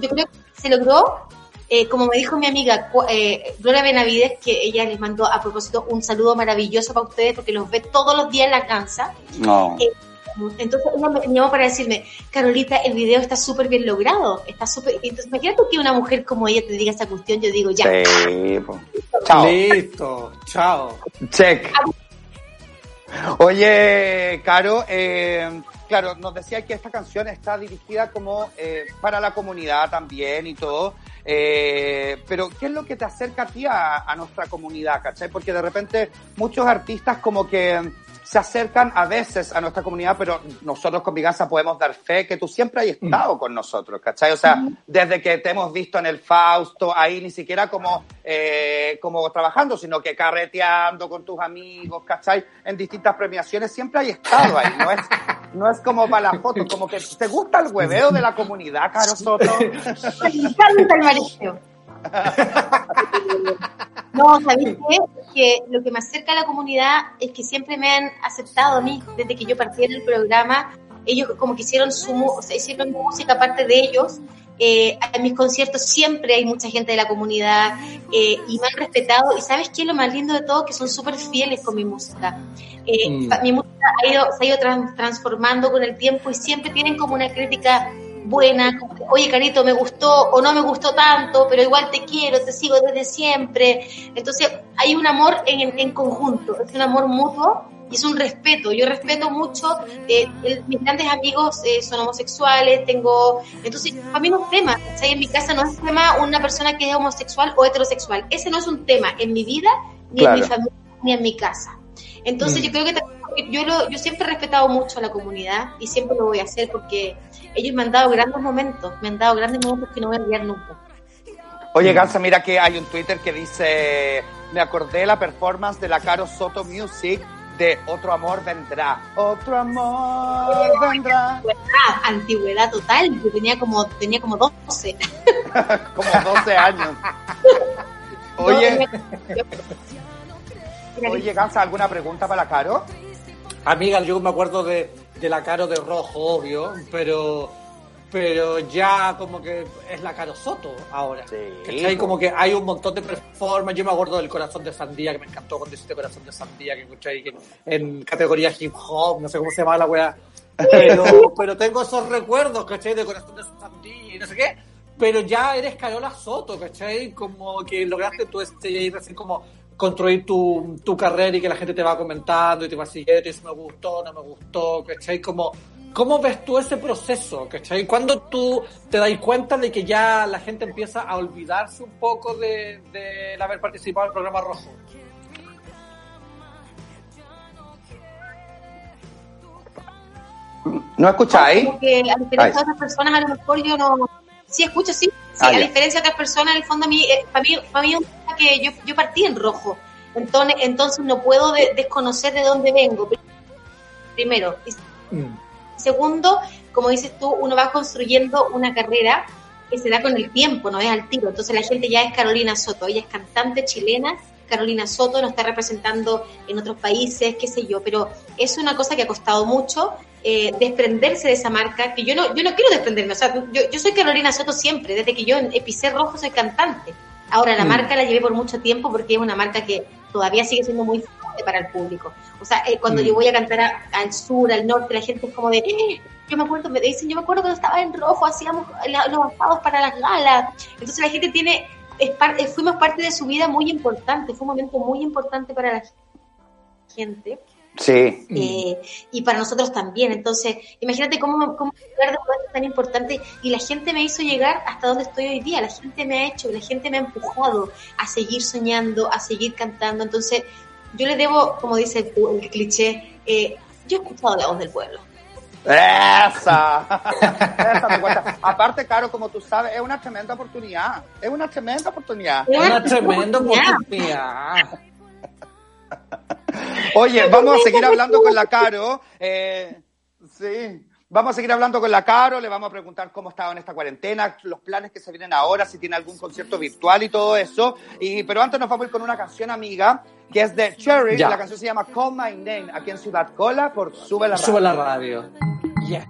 Yo creo que se logró, eh, como me dijo mi amiga eh, Gloria Benavides, que ella les mandó a propósito un saludo maravilloso para ustedes porque los ve todos los días en la cansa. No. Entonces ella me llamó para decirme, Carolita, el video está súper bien logrado, está súper... Entonces imagínate que una mujer como ella te diga esa cuestión, yo digo, ya, Sí. Chao. Listo, chao. Check. Oye, Caro, eh, claro, nos decía que esta canción está dirigida como eh, para la comunidad también y todo, eh, pero ¿qué es lo que te acerca a ti a, a nuestra comunidad, cachai? Porque de repente muchos artistas como que se acercan a veces a nuestra comunidad, pero nosotros con Viganza podemos dar fe que tú siempre has estado con nosotros, ¿cachai? O sea, desde que te hemos visto en el Fausto, ahí ni siquiera como, eh, como trabajando, sino que carreteando con tus amigos, ¿cachai? En distintas premiaciones, siempre has estado ahí, no es, no es como para la foto, como que te gusta el hueveo de la comunidad, Caro Soto. me encanta el mareo. No, ¿sabéis qué? Que lo que me acerca a la comunidad es que siempre me han aceptado a mí, desde que yo partí en el programa, ellos como que hicieron su mu- o sea, hicieron música aparte de ellos. Eh, en mis conciertos siempre hay mucha gente de la comunidad eh, y me han respetado. Y ¿sabes qué? Lo más lindo de todo, que son súper fieles con mi música. Eh, Mm. Mi música ha ido, se ha ido tran- transformando con el tiempo y siempre tienen como una crítica buena, oye Carito, me gustó o no me gustó tanto, pero igual te quiero, te sigo desde siempre. Entonces hay un amor en, en conjunto, es un amor mutuo y es un respeto. Yo respeto mucho, eh, el- mis grandes amigos eh, son homosexuales, tengo... Entonces, para mí no es tema, ¿cachai? En mi casa no es tema una persona que es homosexual o heterosexual. Ese no es un tema en mi vida, ni en mi familia, ni en mi casa. Entonces Mm. yo creo que también- yo, lo, yo siempre he respetado mucho a la comunidad y siempre lo voy a hacer porque ellos me han dado grandes momentos, me han dado grandes momentos que no voy a olvidar nunca. Oye, Gansa, mira que hay un Twitter que dice, me acordé de la performance de la Caro Soto Music de Otro Amor Vendrá. Otro amor vendrá. Ah, antigüedad total, yo tenía como, tenía como 12. Como 12 años. Oye, oye, Gansa, ¿alguna pregunta para Caro? Amiga, yo me acuerdo de, de la Caro de rojo, obvio, pero pero ya como que es la Caro Soto ahora. Sí, ¿Cachai? Como que hay un montón de performances. Yo me acuerdo del Corazón de Sandía, que me encantó cuando hiciste Corazón de Sandía, que escuché que en categoría hip hop, no sé cómo se llama la weá. Pero, pero tengo esos recuerdos, ¿cachai? De Corazón de Sandía y no sé qué. Pero ya eres Carola Soto, ¿cachai? Como que lograste tu este y recién como construir tu, tu carrera y que la gente te va comentando y te va siguiendo y dice me gustó, no me gustó, ¿cachai? Como, ¿Cómo ves tú ese proceso, cachai? ¿Cuándo tú te das cuenta de que ya la gente empieza a olvidarse un poco de, de haber participado en el programa rojo? ¿No escucháis? Como que a diferencia de otras personas, a lo mejor yo no. Sí, escucho, sí. Sí Ah, a ya. diferencia de otras personas, en el fondo, a mí, eh, para, mí, para mí es un tema que yo, yo partí en rojo. Entonces, entonces no puedo de- desconocer de dónde vengo. Primero. Y Mm. segundo, como dices tú, uno va construyendo una carrera que se da con el tiempo, no es al tiro. Entonces la gente ya es Carolina Soto, ella es cantante chilena, Carolina Soto nos está representando en otros países, qué sé yo, pero es una cosa que ha costado mucho. Eh, desprenderse de esa marca, que yo no, yo no quiero desprenderme, o sea, yo, yo soy Carolina Soto siempre, desde que yo en Epicé Rojo soy cantante. Ahora, la Mm. marca la llevé por mucho tiempo porque es una marca que todavía sigue siendo muy fuerte para el público. O sea, eh, cuando Mm. yo voy a cantar a- al sur, al norte, la gente es como de, "Eh", yo me acuerdo, me dicen, yo me acuerdo cuando estaba en rojo, hacíamos la- los asados para las galas. Entonces la gente tiene, es par- eh, fuimos parte de su vida muy importante, fue un momento muy importante para la gente. Sí. Eh, y para nosotros también. Entonces, imagínate cómo, cómo llegar de un momento tan importante y la gente me hizo llegar hasta donde estoy hoy día. La gente me ha hecho, la gente me ha empujado a seguir soñando, a seguir cantando. Entonces, yo le debo, como dice el, el cliché, eh, yo he escuchado la voz del pueblo. Esa. Esa me cuenta. Aparte, Caro, como tú sabes, es una tremenda oportunidad. Es una tremenda oportunidad. Es Una tremenda oportunidad. Oye, vamos a seguir hablando con la Caro. Eh, sí. Vamos a seguir hablando con la Caro, le vamos a preguntar cómo estaba en esta cuarentena, los planes que se vienen ahora, si tiene algún concierto virtual y todo eso. Y, pero antes nos vamos a ir con una canción amiga, que es de Cherry, Ya. la canción se llama Call My Name, aquí en Ciudad Cola, por Sube la Radio. Sube la radio. Yeah.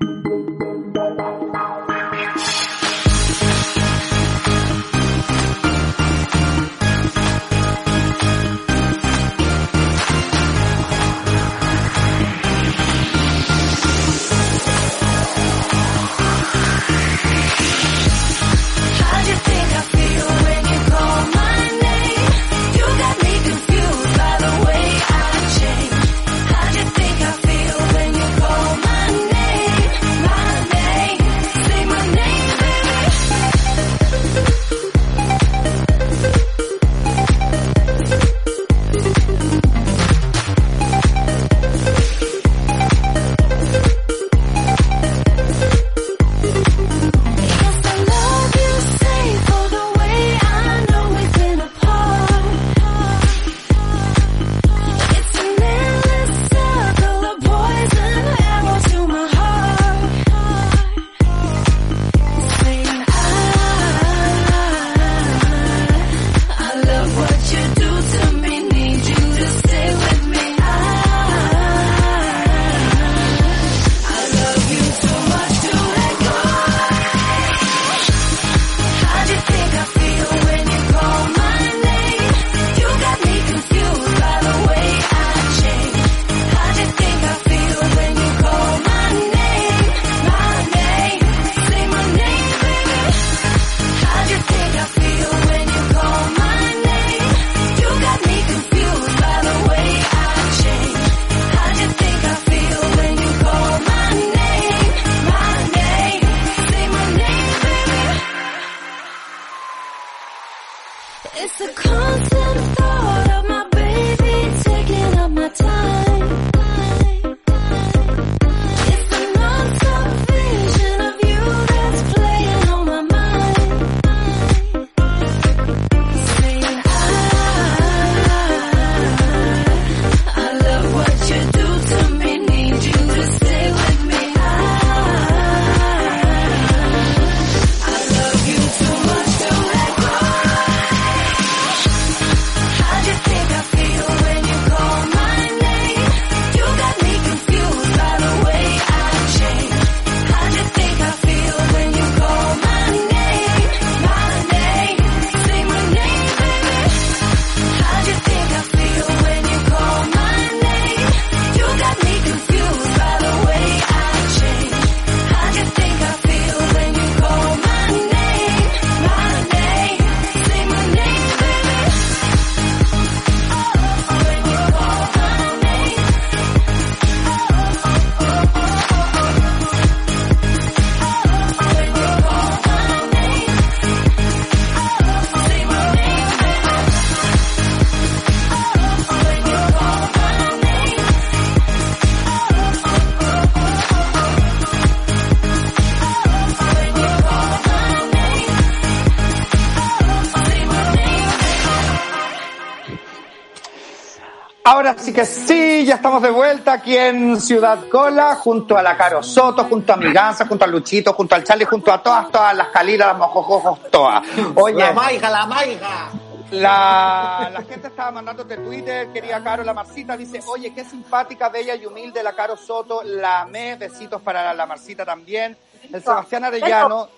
Ahora sí que sí, ya estamos de vuelta aquí en Ciudad Cola, junto a la Caro Soto, junto a mi Gansa, junto al Luchito, junto al Charlie, junto a todas, todas las calidas, las mojojojos, todas. Oye, La maiga, la maiga. La, la gente estaba mandándote Twitter, querida Caro, la Marcita dice, oye, qué simpática, bella y humilde la Caro Soto, la amé, besitos para la Marcita también. El Sebastián Arellano,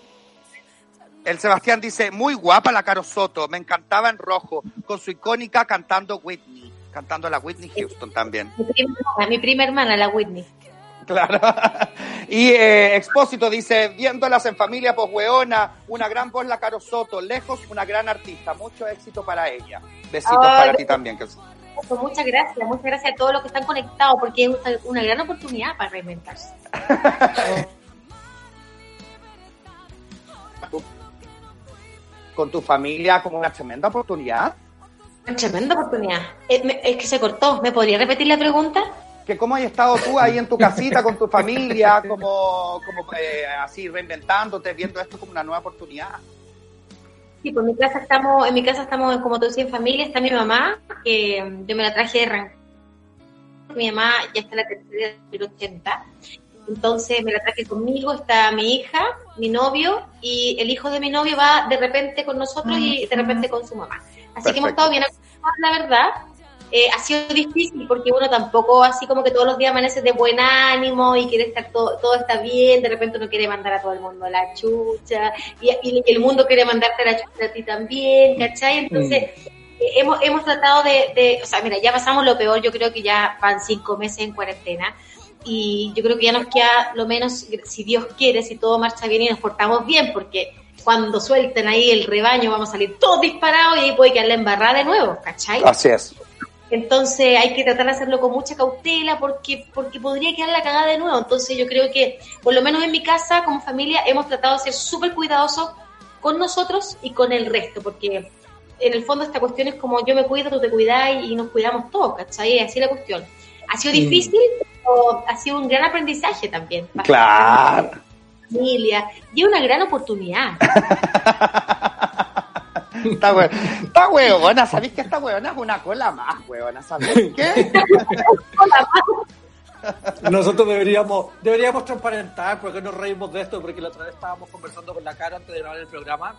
el Sebastián dice, muy guapa la Caro Soto, me encantaba en rojo, con su icónica cantando Whitney, cantando la Whitney Houston también. Mi prima, hermana, mi prima hermana, la Whitney. Claro. Y eh, Expósito dice, viéndolas en familia, pues weona, una gran voz la Caro Soto, lejos una gran artista, mucho éxito para ella. Besitos para ti también. Que... Pues muchas gracias, muchas gracias a todos los que están conectados porque es una gran oportunidad para reinventarse. Con tu familia como una tremenda oportunidad. Una tremenda oportunidad. Eh, me- Es que se cortó. ¿Me podría repetir la pregunta? Que cómo has estado tú ahí en tu casita con tu familia, como, como eh, así reinventándote, viendo esto como una nueva oportunidad. Sí, pues en mi casa estamos, en mi casa estamos, como tú decías, en familia. Está mi mamá, que mm, yo me la traje de Rancagua. Mi mamá ya está en la tercera del 80. Entonces me la traje conmigo, está mi hija, mi novio, y el hijo de mi novio va de repente con nosotros y de repente con su mamá. Así que hemos estado bien la verdad. Eh, ha sido difícil porque uno tampoco así como que todos los días amanece de buen ánimo y quiere estar todo, todo está bien, de repente uno quiere mandar a todo el mundo la chucha y, y el mundo quiere mandarte la chucha a ti también, ¿cachai? Entonces eh, hemos, hemos tratado de, de, o sea, mira, ya pasamos lo peor, yo creo que ya van cinco meses en cuarentena y yo creo que ya nos queda lo menos, si Dios quiere, si todo marcha bien y nos portamos bien, porque cuando suelten ahí el rebaño vamos a salir todos disparados y ahí puede quedar la embarrada de nuevo, ¿cachai? Así es. Entonces hay que tratar de hacerlo con mucha cautela porque, porque podría quedar la cagada de nuevo. Entonces yo creo que, por lo menos en mi casa, como familia, hemos tratado de ser súper cuidadosos con nosotros y con el resto, porque en el fondo esta cuestión es como yo me cuido, tú te cuidas y nos cuidamos todos, ¿cachai? Así es la cuestión. Ha sido difícil, pero ha sido un gran aprendizaje también. Claro. Familia y una gran oportunidad. Hue- está huevona, ¿sabéis que esta huevona es una cola más, huevona? ¿Sabéis qué? Nosotros deberíamos, deberíamos transparentar, porque nos reímos de esto, porque la otra vez estábamos conversando con la cara antes de grabar el programa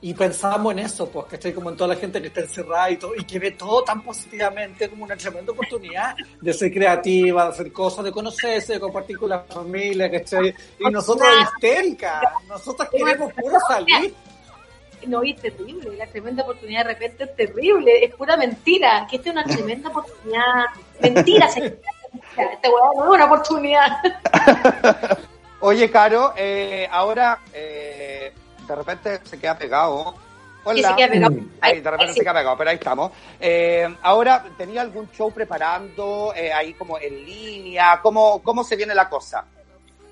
y pensábamos en eso, pues, ¿cachai? Como en toda la gente que está encerrada y todo, y que ve todo tan positivamente como una tremenda oportunidad de ser creativa, de hacer cosas, de conocerse, de compartir con la familia, ¿cachai? Y nosotros histéricas, nosotros queremos puro salir. No, y es terrible, la tremenda oportunidad de repente es terrible, es pura mentira, que esta es una tremenda oportunidad. Mentira, señora, esta weá no es una oportunidad. Oye, Caro, eh, ahora eh, de repente se queda pegado. Hola. se queda pegado. Ahí, de repente sí. se queda pegado, pero ahí estamos. Eh, ahora, ¿tenía algún show preparando eh, ahí como en línea? ¿Cómo, ¿Cómo se viene la cosa?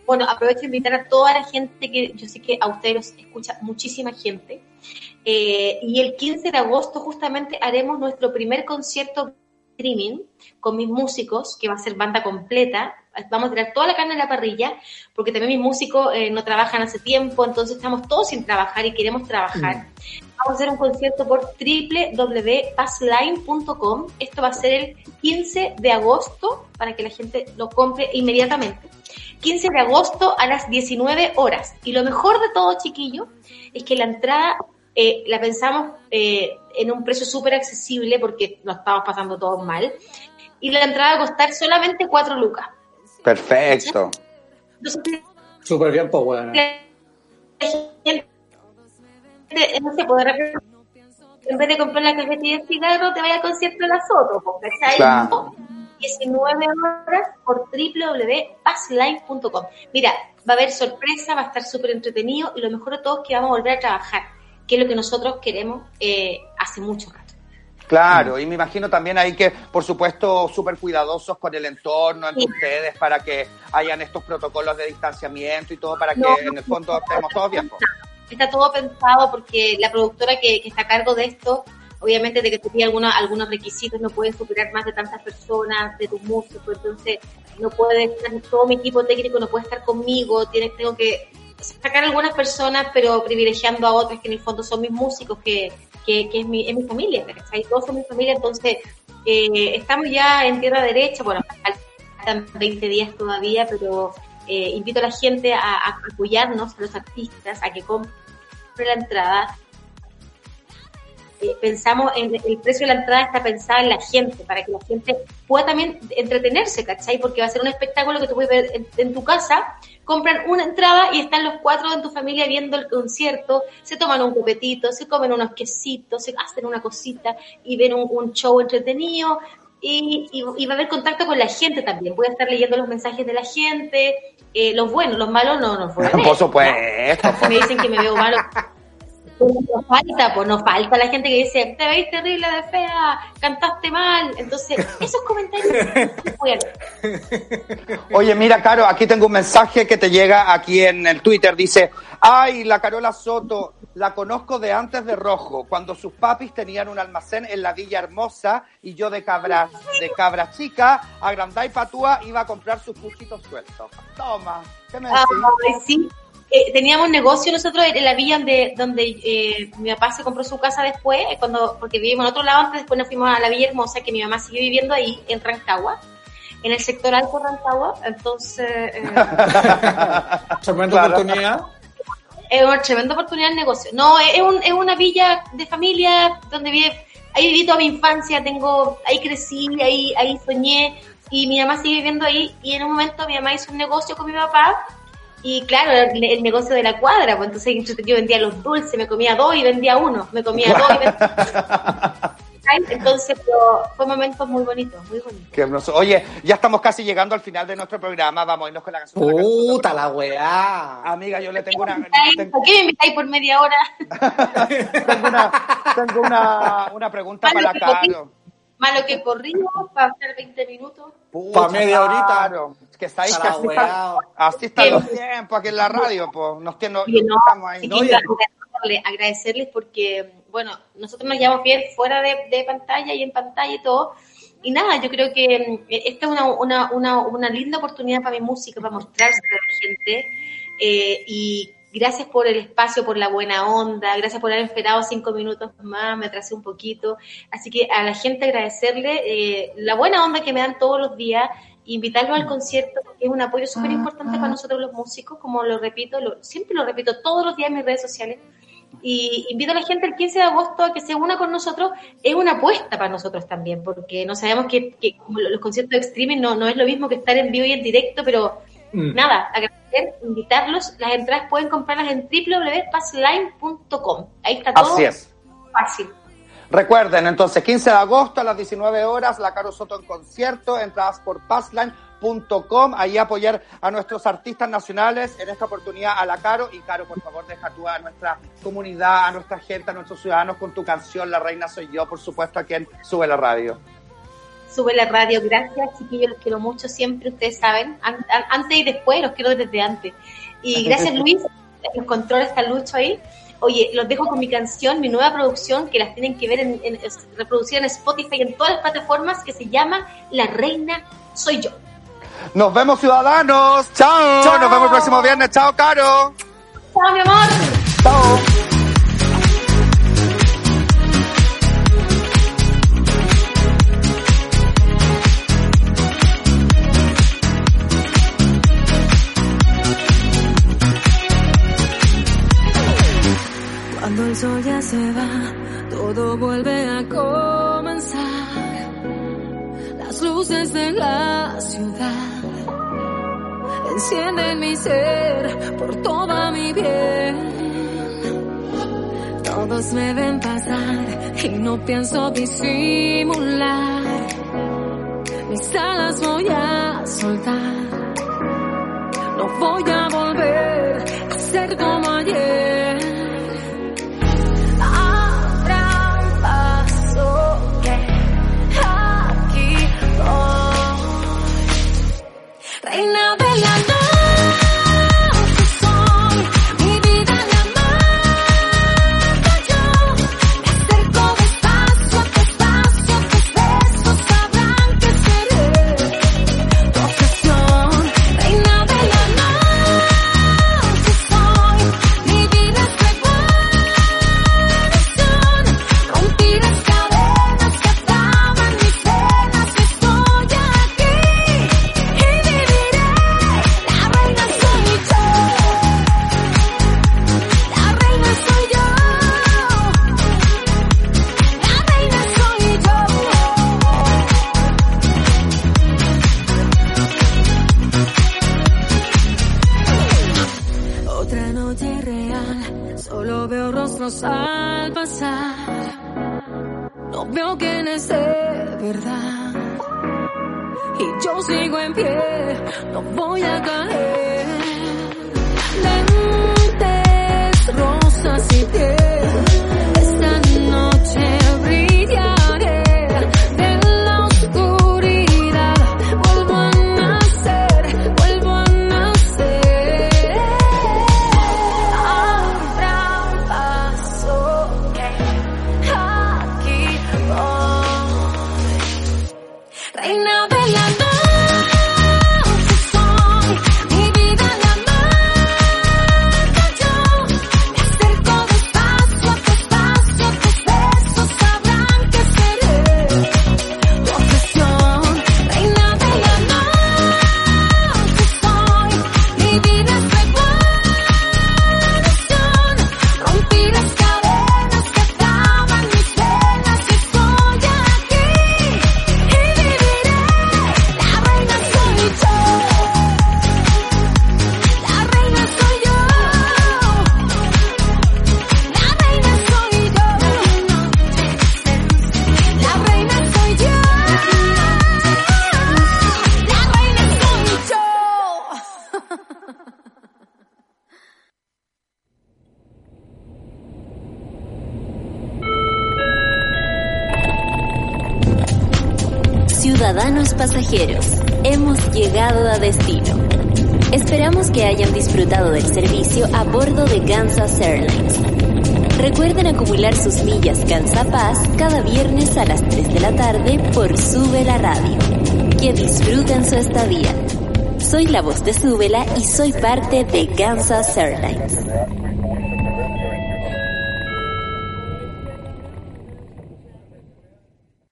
Bueno, aprovecho de invitar a toda la gente que yo sé que a ustedes los escucha muchísima gente. Eh, y el 15 de agosto justamente haremos nuestro primer concierto streaming con mis músicos, que va a ser banda completa. Vamos a tirar toda la carne en la parrilla, porque también mis músicos eh, no trabajan hace tiempo, entonces estamos todos sin trabajar y queremos trabajar. Vamos a hacer un concierto por www.passline.com. Esto va a ser el 15 de agosto para que la gente lo compre inmediatamente. 15 de agosto a las 19 horas. Y lo mejor de todo, chiquillo, es que la entrada eh, la pensamos eh, en un precio súper accesible porque nos estamos pasando todos mal. Y la entrada va a costar solamente 4 lucas. Perfecto. Súper bien, pues, bueno. repente, en vez de comprar la cajetilla de cigarro, te vaya al concierto de la Soto, pues, ¿cachai? Claro. 19 horas por www.passline.com. Mira, va a haber sorpresa, va a estar súper entretenido y lo mejor de todo es que vamos a volver a trabajar, que es lo que nosotros queremos eh, hace mucho rato. Claro, y me imagino también ahí que, por supuesto, súper cuidadosos con el entorno entre Sí. ustedes para que hayan estos protocolos de distanciamiento y todo para que No, en el fondo estemos todos bien. Está todo pensado porque la productora que, que está a cargo de esto, obviamente de que te pide alguna, algunos requisitos, no puede superar más de tantas personas, de tus músicos, entonces no puede estar, todo mi equipo técnico no puede estar conmigo, tiene, tengo que sacar algunas personas, pero privilegiando a otras que en el fondo son mis músicos, que, que, es, mi, es mi familia, ¿cachai? Todos son mi familia, entonces eh, estamos ya en tierra derecha, bueno, faltan 20 días todavía, pero eh, invito a la gente a, apoyarnos, a los artistas, a que compren la entrada. eh, pensamos en el precio de la entrada está pensada en la gente, para que la gente pueda también entretenerse, ¿cachai? Porque va a ser un espectáculo que tú puedes ver en tu casa, compran una entrada y están los cuatro en tu familia viendo el concierto, se toman un copetito, se comen unos quesitos, se hacen una cosita y ven un, un show entretenido. Y, y- y va a haber contacto con la gente también. Voy a estar leyendo los mensajes de la gente, eh, los buenos, los malos no a leer. Por supuesto. Me dicen que me veo malo. No falta, pues no falta la gente que dice, te veis terrible de fea, cantaste mal. Entonces, esos comentarios. Oye, mira, Caro, aquí tengo un mensaje que te llega aquí en el Twitter. Dice, ay, la Carola Soto, la conozco de antes de Rojo, cuando sus papis tenían un almacén en la Villa Hermosa y yo de cabra, de cabra chica, a Granday Patúa, iba a comprar sus puchitos sueltos. Toma, ¿qué me decís? Ay, sí. Eh, teníamos negocio nosotros en la villa donde, donde eh, mi papá se compró su casa después, eh, cuando porque vivimos en otro lado antes, después nos fuimos a la Villa Hermosa, que mi mamá sigue viviendo ahí, en Rancagua, en el sector alto de Rancagua. Entonces, eh, Tremenda Claro. oportunidad. es una tremenda oportunidad de negocio. No, es, un- es una villa de familia donde vive, ahí viví toda mi infancia, tengo, ahí crecí, ahí, ahí soñé, y mi mamá sigue viviendo ahí, y en un momento mi mamá hizo un negocio con mi papá, y claro, el, el negocio de la cuadra, pues entonces yo vendía los dulces, me comía dos y vendía uno, me comía dos y vendía ¿Ay? Entonces, pero fue momentos muy bonitos, muy bonitos. Qué hermoso. Oye, ya estamos casi llegando al final de nuestro programa. Vamos a irnos con la canción. Puta la weá. Amiga, yo le tengo una, ¿Por qué me invitáis por media hora? tengo una, tengo una, una pregunta para Caro. Malo que corrido, para hacer 20 minutos. Pucha, Pa' media horita. claro. Que que Para así, están los tiempos aquí en la radio, pues. Nos tienen, Oye, no, estamos ahí. No, agradecerles, agradecerles porque, bueno, nosotros nos llevamos bien fuera de, de pantalla y en pantalla y todo. Y nada, yo creo que mm, esta es una, una, una, una linda oportunidad para mi música, para mostrarse a la gente. Eh, y gracias por el espacio, por la buena onda, gracias por haber esperado cinco minutos más, me atrasé un poquito. Así que a la gente agradecerle eh, la buena onda que me dan todos los días, invitarlos al concierto, que es un apoyo súper importante para nosotros los músicos, como lo repito, lo- siempre lo repito todos los días en mis redes sociales. Y invito a la gente el 15 de agosto a que se una con nosotros. Es una apuesta para nosotros también, porque no sabemos que, que como los conciertos de streaming no, no es lo mismo que estar en vivo y en directo, pero Mm. nada, agradecer, invitarlos. Las entradas pueden comprarlas en www.passline.com. Ahí está todo Así es. fácil. Recuerden, entonces, 15 de agosto a las 19 horas, la Caro Soto en concierto, entradas por passline.com, ahí apoyar a nuestros artistas nacionales, en esta oportunidad a la Caro, y Caro, por favor, deja tú a nuestra comunidad, a nuestra gente, a nuestros ciudadanos con tu canción, La Reina Soy Yo, por supuesto, aquí en Sube la Radio. Sube la radio. Gracias, chiquillos, los quiero mucho siempre, ustedes saben. An- an- antes y después, los quiero desde antes. Y gracias, Luis. Los controles está Lucho ahí. Oye, los dejo con mi canción, mi nueva producción, que las tienen que ver en, en, es- reproducida en Spotify y en todas las plataformas, que se llama La Reina Soy Yo. Nos vemos, ciudadanos. Chao. Chao. Nos vemos el próximo viernes. Chao, Caro. ¡Chao, mi amor! Chao. Todo vuelve a comenzar. Las luces de la ciudad encienden mi ser por toda mi piel. Todos me ven pasar y no pienso disimular. Mis alas voy a soltar. No voy a volver a ser como ayer. y yo sigo en pie, no voy a caer. Lentes, rosas y piel. de Súbela y soy parte de Gansas Airlines.